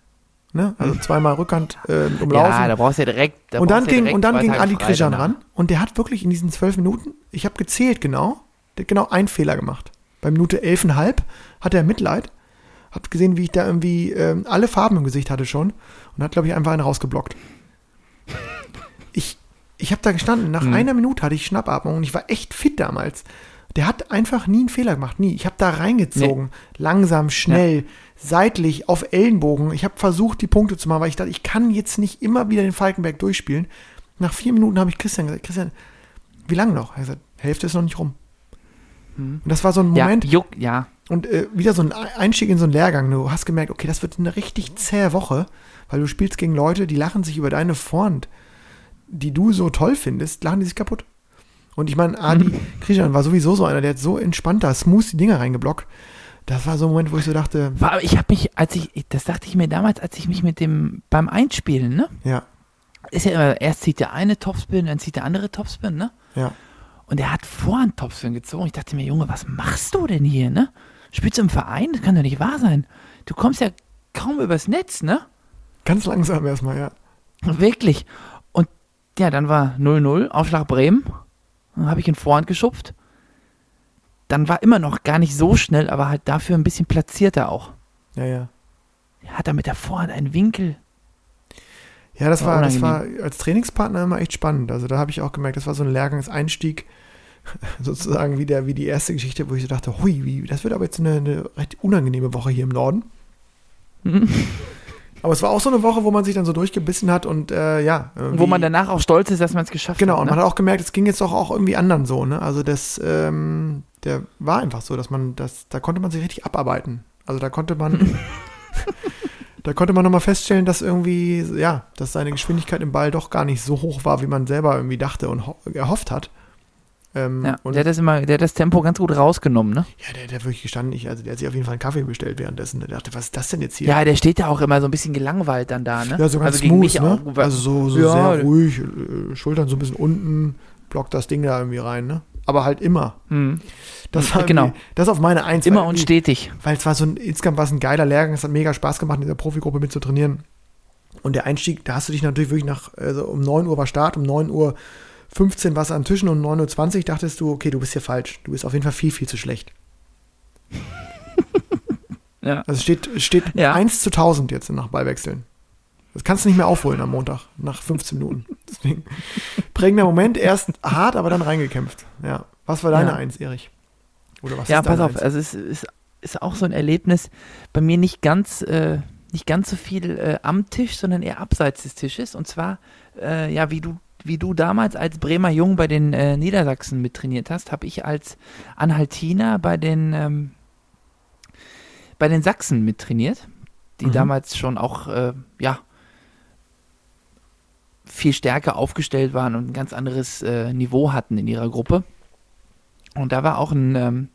Ne? Also zweimal Rückhand äh, Umlaufen Ja, da brauchst du ja direkt. Da und dann ja ging, direkt und dann ging Ali Krijan danach. ran und der hat wirklich in diesen zwölf Minuten, ich habe gezählt genau, der hat genau einen Fehler gemacht. Bei Minute elfeinhalb hatte er Mitleid, hat gesehen, wie ich da irgendwie ähm, alle Farben im Gesicht hatte schon und hat, glaube ich, einfach einen rausgeblockt. Ich, ich habe da gestanden, nach Mhm. einer Minute hatte ich Schnappatmung und ich war echt fit damals. Der hat einfach nie einen Fehler gemacht, nie. Ich habe da reingezogen, langsam, schnell, seitlich, auf Ellenbogen. Ich habe versucht, die Punkte zu machen, weil ich dachte, ich kann jetzt nicht immer wieder den Falkenberg durchspielen. Nach vier Minuten habe ich Christian gesagt, Christian, wie lange noch? Er hat gesagt, Hälfte ist noch nicht rum. Und das war so ein Ja, Moment juck, ja. und äh, wieder so ein Einstieg in so einen Lehrgang. Du hast gemerkt, okay, das wird eine richtig zähe Woche, weil du spielst gegen Leute, die lachen sich über deine Vorhand, die du so toll findest, lachen die sich kaputt. Und ich meine, Adi Krijan war sowieso so einer, der hat so entspannt da smooth die Dinger reingeblockt. Das war so ein Moment, wo ich so dachte, War, aber ich habe mich, als ich, das dachte ich mir damals, als ich mich mit dem beim Einspielen, ne? ja, Ist ja immer, erst zieht der eine Topspin, dann zieht der andere Topspin, ne? ja, Und er hat Vorhand Topspin gezogen. Ich dachte mir, Junge, was machst du denn hier, ne? Spielst du im Verein? Das kann doch nicht wahr sein. Du kommst ja kaum übers Netz, ne? ganz langsam erstmal, ja. Wirklich. Und ja, dann war 0-0, Aufschlag Bremen. Dann habe ich in Vorhand geschupft. Dann war immer noch gar nicht so schnell, aber halt dafür ein bisschen platzierter auch. Ja, ja. Er hat da mit der Vorhand einen Winkel. Ja, das War war, das war als Trainingspartner immer echt spannend. Also da habe ich auch gemerkt, das war so ein Lehrgangseinstieg, sozusagen wie, der, wie die erste Geschichte, wo ich so dachte, hui, wie, das wird aber jetzt eine, eine recht unangenehme Woche hier im Norden. Aber es war auch so eine Woche, wo man sich dann so durchgebissen hat und äh, ja. Wo man danach auch stolz ist, dass man es geschafft Genau, hat. und Ne? man hat auch gemerkt, es ging jetzt doch auch irgendwie anderen so, ne? Also das, ähm, der war einfach so, dass man, das, da konnte man sich richtig abarbeiten. Also da konnte man, da konnte man nochmal feststellen, dass irgendwie, ja, dass seine Geschwindigkeit im Ball doch gar nicht so hoch war, wie man selber irgendwie dachte und ho- erhofft hat. Ähm, ja, und der hat das immer, der hat das Tempo ganz gut rausgenommen, ne? ja, der, der hat wirklich gestanden, ich, also der hat sich auf jeden Fall einen Kaffee bestellt währenddessen. Der dachte, was ist das denn jetzt hier? Ja, der steht ja auch immer so ein bisschen gelangweilt dann da, ne? Ja, so ganz also smooth, ne? auch. Also so, so Ja, sehr ruhig, äh, Schultern so ein bisschen unten, blockt das Ding da irgendwie rein, ne? Aber halt immer. Hm. Das war Genau. irgendwie- Das auf meine Eins. Immer und stetig. Weil es war so ein, insgesamt war es ein geiler Lehrgang, es hat mega Spaß gemacht, in dieser Profigruppe mitzutrainieren. Und der Einstieg, da hast du dich natürlich wirklich nach, also um 9 Uhr war Start, um 9 Uhr 15 warst du an Tischen und um 9.20 Uhr dachtest du, okay, du bist hier falsch. Du bist auf jeden Fall viel, viel zu schlecht. Ja. Also es steht, steht Ja. 1 zu 1000 jetzt nach Ballwechseln. Das kannst du nicht mehr aufholen am Montag, nach 15 Minuten. Deswegen prägender Moment, erst hart, aber dann reingekämpft. Ja. Was war deine Ja. Eins, Erich? Oder was Ja, pass auf, Eins? also es ist, ist auch so ein Erlebnis, bei mir nicht ganz, äh, nicht ganz so viel äh, am Tisch, sondern eher abseits des Tisches. Und zwar, äh, ja, wie du, wie du damals als Bremer Jung bei den äh, Niedersachsen mittrainiert hast, habe ich als Anhaltiner bei den, ähm, bei den Sachsen mittrainiert, die Mhm. damals schon auch, äh, ja, viel stärker aufgestellt waren und ein ganz anderes äh, Niveau hatten in ihrer Gruppe. Und da war auch ein, ähm,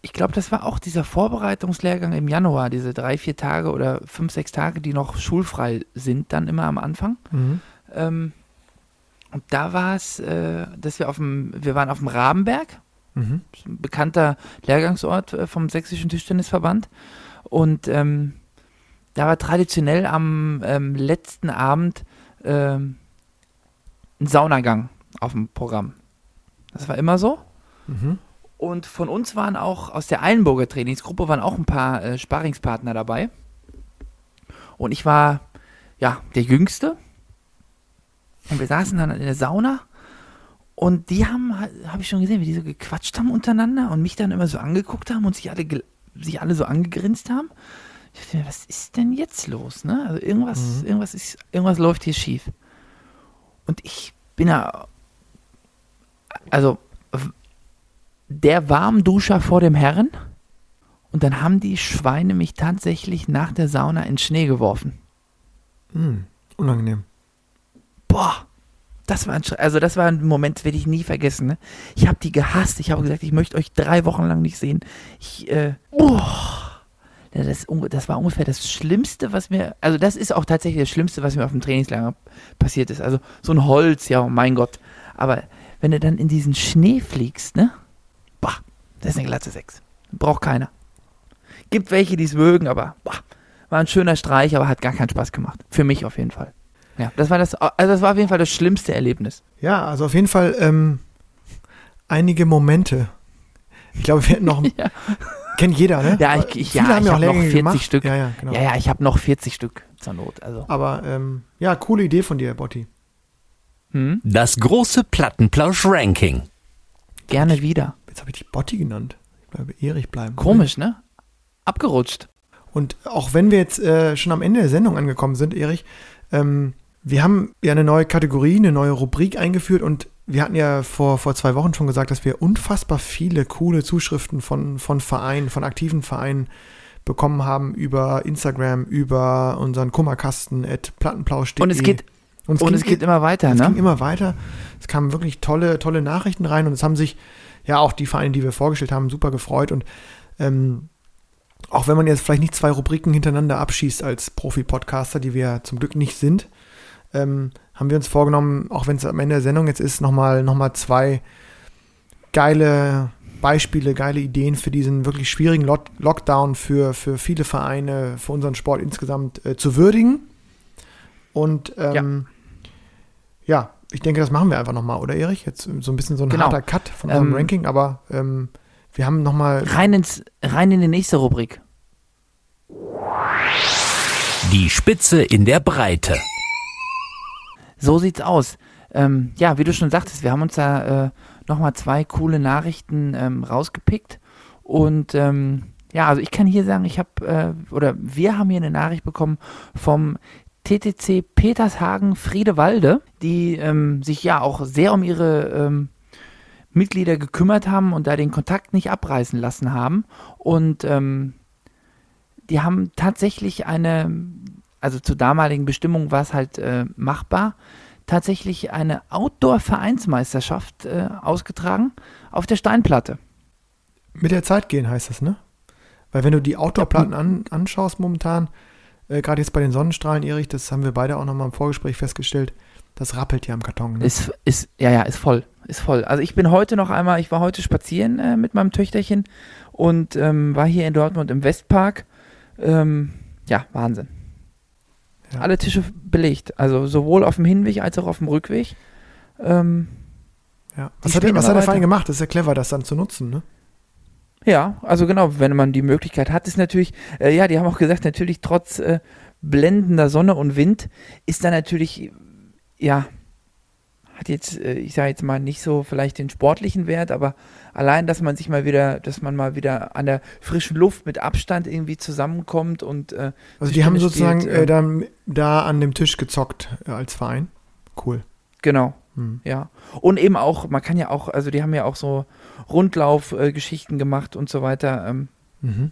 ich glaube, das war auch dieser Vorbereitungslehrgang im Januar, diese drei, vier Tage oder fünf, sechs Tage, die noch schulfrei sind, dann immer am Anfang. Mhm. Ähm, und da war es, äh, dass wir auf dem, wir waren auf dem Rabenberg, Mhm. ein bekannter Lehrgangsort äh, vom Sächsischen Tischtennisverband. Und ähm, da war traditionell am ähm, letzten Abend ähm, ein Saunagang auf dem Programm. Das war immer so. Mhm. Und von uns waren auch, aus der Eilenburger Trainingsgruppe waren auch ein paar äh, Sparingspartner dabei. Und ich war, ja, der Jüngste. Und wir saßen dann in der Sauna. Und die haben, habe ich schon gesehen, wie die so gequatscht haben untereinander und mich dann immer so angeguckt haben und sich alle, sich alle so angegrinst haben. Ich dachte mir, was ist denn jetzt los? Ne? Also irgendwas, Mhm. irgendwas ist, irgendwas läuft hier schief. Und ich bin ja, also der Warmduscher vor dem Herren. Und dann haben die Schweine mich tatsächlich nach der Sauna in Schnee geworfen. Mhm. Unangenehm. Boah, das war ein, also das war ein Moment, das werde ich nie vergessen. Ne? Ich habe die gehasst. Ich habe gesagt, ich möchte euch drei Wochen lang nicht sehen. Ich, äh, boah. Das, das war ungefähr das Schlimmste, was mir, also das ist auch tatsächlich das Schlimmste, was mir auf dem Trainingslager passiert ist. Also so ein Holz, ja, oh mein Gott. Aber wenn du dann in diesen Schnee fliegst, ne? Boah, das ist eine glatte 6. Braucht keiner. Gibt welche, die es mögen, aber boah, war ein schöner Streich, aber hat gar keinen Spaß gemacht. Für mich auf jeden Fall. Ja, das war das, also das war auf jeden Fall das schlimmste Erlebnis. Ja, also auf jeden Fall ähm, einige Momente. Ich glaube, wir hätten noch. Ja. Kennt jeder, ne? Ja, ich- ich- Viele ja, haben ich ja auch hab noch Lehrgänge 40 gemacht. Stück. Ja, ja, genau. Ja, ja, ich habe noch 40 Stück zur Not. Also. Aber ähm, ja, coole Idee von dir, Botti. Hm? Das große Plattenplausch-Ranking. Gerne wieder. Jetzt habe ich dich Botti genannt. Ich bleibe Erich bleiben. Komisch, ne? Abgerutscht. Und auch wenn wir jetzt äh, schon am Ende der Sendung angekommen sind, Erich, ähm, wir haben ja eine neue Kategorie, eine neue Rubrik eingeführt und wir hatten ja vor, vor zwei Wochen schon gesagt, dass wir unfassbar viele coole Zuschriften von, von Vereinen, von aktiven Vereinen bekommen haben über Instagram, über unseren Kummerkasten at plattenplausch.de. Und es geht, Und und ging- es geht immer weiter, es ne? ging immer weiter. Es kamen wirklich tolle, tolle Nachrichten rein und es haben sich ja auch die Vereine, die wir vorgestellt haben, super gefreut. Und ähm, auch wenn man jetzt vielleicht nicht zwei Rubriken hintereinander abschießt als Profi-Podcaster, die wir zum Glück nicht sind, ähm, haben wir uns vorgenommen, auch wenn es am Ende der Sendung jetzt ist, nochmal noch mal zwei geile Beispiele, geile Ideen für diesen wirklich schwierigen Lock Lockdown für, für viele Vereine, für unseren Sport insgesamt äh, zu würdigen. Und ähm, ja. ich denke, das machen wir einfach nochmal, oder Erich? Jetzt so ein bisschen so ein Genau. harter Cut von unserem Ähm, Ranking, aber ähm, wir haben nochmal. Rein, ins, rein in die nächste Rubrik. Die Spitze in der Breite. So sieht's aus. Ähm, ja, wie du schon sagtest, wir haben uns da äh, nochmal zwei coole Nachrichten ähm, rausgepickt. Und ähm, Ja, also ich kann hier sagen, ich habe, äh, oder wir haben hier eine Nachricht bekommen vom TTC Petershagen Friedewalde, die ähm, sich ja auch sehr um ihre ähm, Mitglieder gekümmert haben und da den Kontakt nicht abreißen lassen haben. Und ähm, die haben tatsächlich eine, also zur damaligen Bestimmung war es halt äh, machbar, tatsächlich eine Outdoor-Vereinsmeisterschaft äh, ausgetragen auf der Steinplatte. Mit der Zeit gehen heißt das, ne? Weil wenn du die Outdoor-Platten an, anschaust momentan, äh, gerade jetzt bei den Sonnenstrahlen, Erich, das haben wir beide auch nochmal im Vorgespräch festgestellt, das rappelt ja am Karton. Ne? Ist, ist, ja, ja, ist voll. Ist voll. Also ich bin heute noch einmal, ich war heute spazieren äh, mit meinem Töchterchen und ähm, war hier in Dortmund im Westpark. Ähm, ja, Wahnsinn. Ja. Alle Tische belegt. Also sowohl auf dem Hinweg als auch auf dem Rückweg. Ähm, ja. Was hat, was hat der. Verein gemacht? Das ist ja clever, das dann zu nutzen, ne? Ja, also genau, wenn man die Möglichkeit hat, ist natürlich, äh, ja, die haben auch gesagt, natürlich trotz äh, blendender Sonne und Wind ist da natürlich, ja, hat jetzt, äh, ich sage jetzt mal nicht so vielleicht den sportlichen Wert, aber allein, dass man sich mal wieder, dass man mal wieder an der frischen Luft mit Abstand irgendwie zusammenkommt und äh, Also die haben sozusagen spielt, äh, äh, da, da an dem Tisch gezockt äh, als Verein. Cool. genau, Hm. ja. Und eben auch, man kann ja auch, also die haben ja auch so Rundlauf-Geschichten gemacht und so weiter. Ähm, Mhm.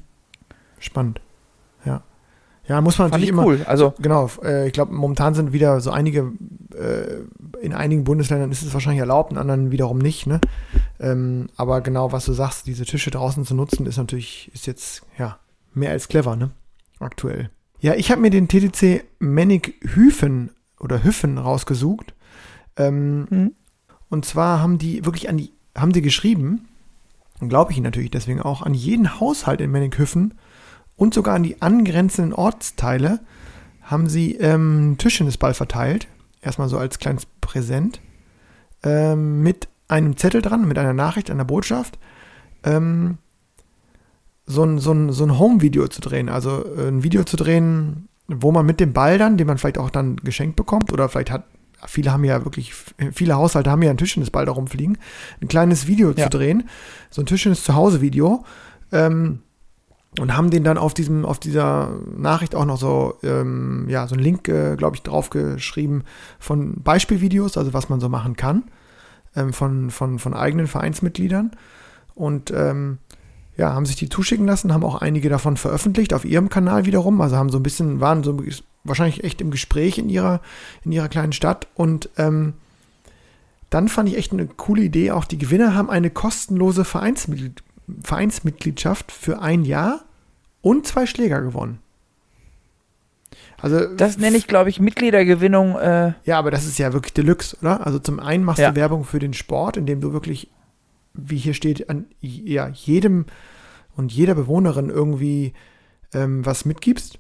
Spannend. Ja. Ja, muss man fand natürlich ich immer. cool. Also Genau, äh, ich glaube, momentan sind wieder so einige, äh, in einigen Bundesländern ist es wahrscheinlich erlaubt, in anderen wiederum nicht, ne? Ähm, aber genau, was du sagst, diese Tische draußen zu nutzen, ist natürlich, ist jetzt, ja, mehr als clever, ne? Aktuell. Ja, ich habe mir den TTC Mennig Hüfen oder Hüffen rausgesucht. Ähm, Mhm. Und zwar haben die wirklich an die, haben die geschrieben, glaube ich ihnen natürlich deswegen auch, an jeden Haushalt in Menninghüffen und sogar an die angrenzenden Ortsteile haben sie ähm, einen Tischtennisball verteilt. Erstmal so als kleines Präsent. Ähm, mit einem Zettel dran, mit einer Nachricht, einer Botschaft. Ähm, so ein, so ein, so ein Home-Video zu drehen. Also äh, ein Video zu drehen, wo man mit dem Ball dann, den man vielleicht auch dann geschenkt bekommt, oder vielleicht hat, viele haben ja wirklich, viele Haushalte haben ja einen Tischtennisball da rumfliegen, ein kleines Video Ja. zu drehen, so ein Tischtennis-Zuhause-Video. Ähm, und haben den dann auf diesem, auf dieser Nachricht auch noch so, ähm, ja, so einen Link, äh, glaube ich, draufgeschrieben von Beispielvideos, also was man so machen kann, ähm, von, von, von eigenen Vereinsmitgliedern. Und ähm, ja, haben sich die zuschicken lassen, haben auch einige davon veröffentlicht auf ihrem Kanal wiederum, also haben so ein bisschen, waren so wahrscheinlich echt im Gespräch in ihrer, in ihrer kleinen Stadt und ähm, dann fand ich echt eine coole Idee. Auch die Gewinner haben eine kostenlose Vereinsmitglied Vereinsmitgliedschaft für ein Jahr und zwei Schläger gewonnen. Also das nenne ich, glaube ich, Mitgliedergewinnung. Äh, ja, aber das ist ja wirklich Deluxe, oder? Also zum einen machst Ja. du Werbung für den Sport, indem du wirklich, wie hier steht, an ja, jedem und jeder Bewohnerin irgendwie ähm, was mitgibst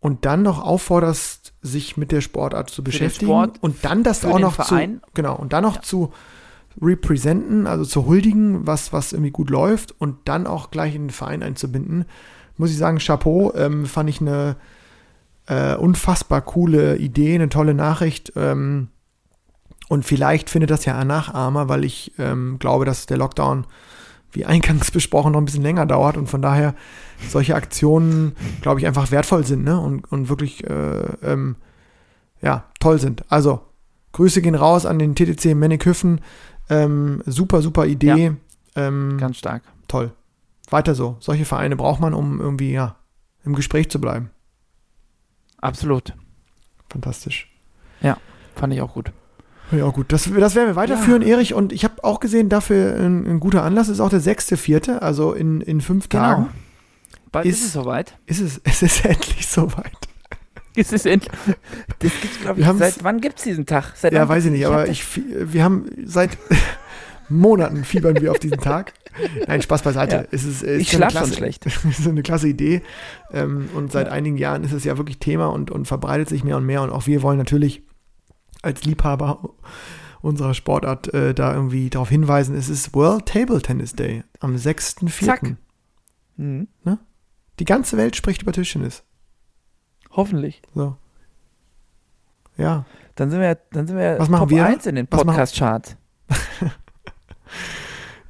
und dann noch aufforderst, sich mit der Sportart zu beschäftigen Sport, und dann das auch noch Verein. zu genau und dann noch zu representen, also zu huldigen, was was irgendwie gut läuft und dann auch gleich in den Verein einzubinden, muss ich sagen, Chapeau, ähm, fand ich eine äh, unfassbar coole Idee, eine tolle Nachricht. Ähm, und vielleicht findet das ja ein Nachahmer, weil ich ähm, glaube, dass der Lockdown, wie eingangs besprochen, noch ein bisschen länger dauert und von daher solche Aktionen, glaube ich, einfach wertvoll sind ne? und, und wirklich äh, ähm, ja, toll sind. Also, Grüße gehen raus an den TTC Mennighüffen. Ähm, super, super Idee. Ähm, ganz stark. toll. Weiter so. Solche Vereine braucht man, um irgendwie ja, im Gespräch zu bleiben. Absolut. Fantastisch. Fand ich auch gut. Ja, gut. Das, das werden wir weiterführen, Erich. Und ich habe auch gesehen, dafür ein, ein guter Anlass ist auch der sechste, vierte, also in, in fünf Genau. Tagen. Bald ist, Ist- es soweit. Ist es, es ist endlich soweit. Ist es endlich. Das gibt's, glaube ich, seit wann gibt es diesen Tag? Seit Ja, weiß ich nicht, aber hab ich, wir haben seit Monaten fiebern wir auf diesen Tag. Nein, Spaß beiseite. Ja. Es ist, es Ich ist eine schlaf schon schlecht. Es ist eine klasse Idee. Ähm, und seit Ja. einigen Jahren ist es ja wirklich Thema und, und verbreitet sich mehr und mehr. Und auch wir wollen natürlich als Liebhaber unserer Sportart äh, da irgendwie darauf hinweisen, es ist World Table Tennis Day am 6.4. Zack. Mhm. Die ganze Welt spricht über Tischtennis. Hoffentlich. So. Ja. Dann sind wir, dann sind wir Was machen Top wir? 1 in den Podcast-Charts.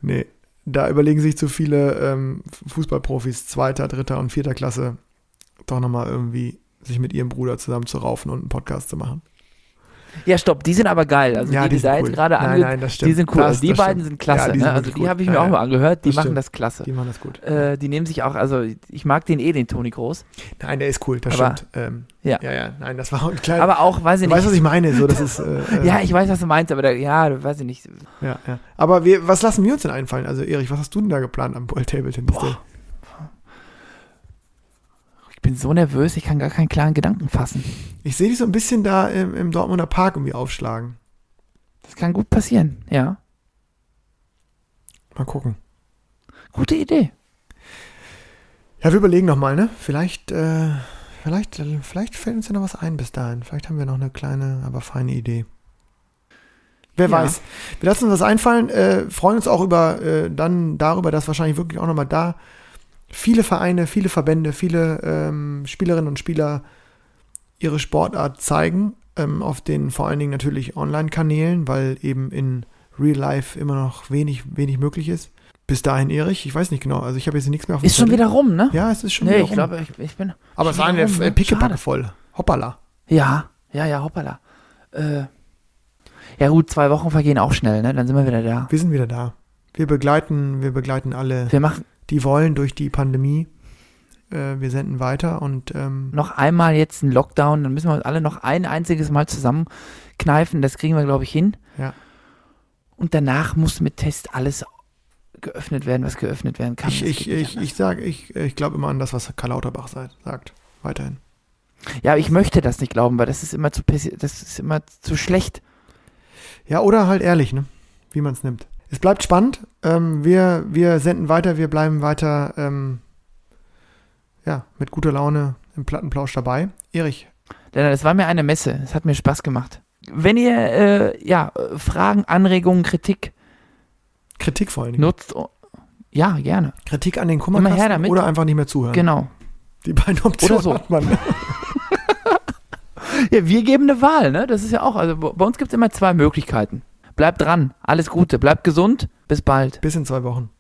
Nee. da überlegen sich zu viele ähm, Fußballprofis zweiter, dritter und vierter Klasse doch nochmal irgendwie sich mit ihrem Bruder zusammen zu raufen und einen Podcast zu machen. Ja, stopp, die sind aber geil. Also Ja, die, die die sind da cool. jetzt gerade Nein, ange... nein, das stimmt. Die sind cool. Das- also die beiden stimmt. sind klasse. Ja, die ne? Also die habe ich mir Ja, auch mal angehört. Die Das machen stimmt. das klasse. Die machen das gut. Äh, die nehmen sich auch, also ich mag den eh, den Toni Groß. Nein, der ist cool, das Aber- stimmt. Ähm, ja. ja, ja, nein, das war ein kleiner. Aber auch, weiß ich du weißt, nicht. was ich meine? So, das ist. Äh, äh, ja, ich weiß, was du meinst, aber da, ja, weiß ich nicht. ja, ja. Aber wir, was lassen wir uns denn einfallen? Also, Erich, was hast du denn da geplant am World Table Tennis Day? Ich bin so nervös, ich kann gar keinen klaren Gedanken fassen. Ich sehe dich so ein bisschen da im, im Dortmunder Park irgendwie aufschlagen. Das kann gut passieren, ja. Mal gucken. Gute Idee. Ja, wir überlegen nochmal, ne? Vielleicht, äh, vielleicht, vielleicht fällt uns ja noch was ein bis dahin. Vielleicht haben wir noch eine kleine, aber feine Idee. Wer Ja. weiß. Wir lassen uns was einfallen, äh, freuen uns auch über, äh, dann darüber, dass wahrscheinlich wirklich auch nochmal da viele Vereine, viele Verbände, viele ähm, Spielerinnen und Spieler ihre Sportart zeigen, ähm, auf den vor allen Dingen natürlich Online-Kanälen, weil eben in Real Life immer noch wenig, wenig möglich ist. Bis dahin, Erich, ich weiß nicht genau, also ich habe jetzt nichts mehr auf dem Ist schon wieder rum, ne? Ja, es ist schon nee, wieder ich rum. glaube, ich, ich bin. Aber es war eine rum, äh, ne? Pickepacke Schade. voll. Hoppala. Ja, ja, ja, hoppala. Äh, ja gut, zwei Wochen vergehen auch schnell, ne? Dann sind wir wieder da. Wir sind wieder da. Wir begleiten, wir begleiten alle, Wir machen die wollen durch die Pandemie. Äh, wir senden weiter und ähm, noch einmal jetzt einen Lockdown, dann müssen wir uns alle noch ein einziges Mal zusammenkneifen. Das kriegen wir, glaube ich, hin. Ja. Und danach muss mit Test alles geöffnet werden, was geöffnet werden kann. ich, Das ich, ich, ich sage, ich, ich glaube immer an das, was Karl Lauterbach sagt. Weiterhin. ja, ich möchte das nicht glauben, weil das ist immer zu das ist immer zu schlecht. Ja, oder halt ehrlich, ne? Wie man es nimmt. Es bleibt spannend. Ähm, wir, wir senden weiter, wir bleiben weiter ähm, ja, mit guter Laune im Plattenplausch dabei. Erich, Denn das war mir eine Messe. Es hat mir Spaß gemacht. Wenn ihr äh, ja Fragen, Anregungen, Kritik Kritik vor allen Dingen. nutzt, oh, ja gerne. Kritik an den Kummerkasten oder einfach nicht mehr zuhören. Genau. Die beiden Optionen Oder so. hat man. Ja, wir geben eine Wahl, ne? Das ist ja auch. Also bei uns gibt es immer zwei Möglichkeiten. Bleibt dran, alles Gute, bleibt gesund, bis bald. Bis in zwei Wochen.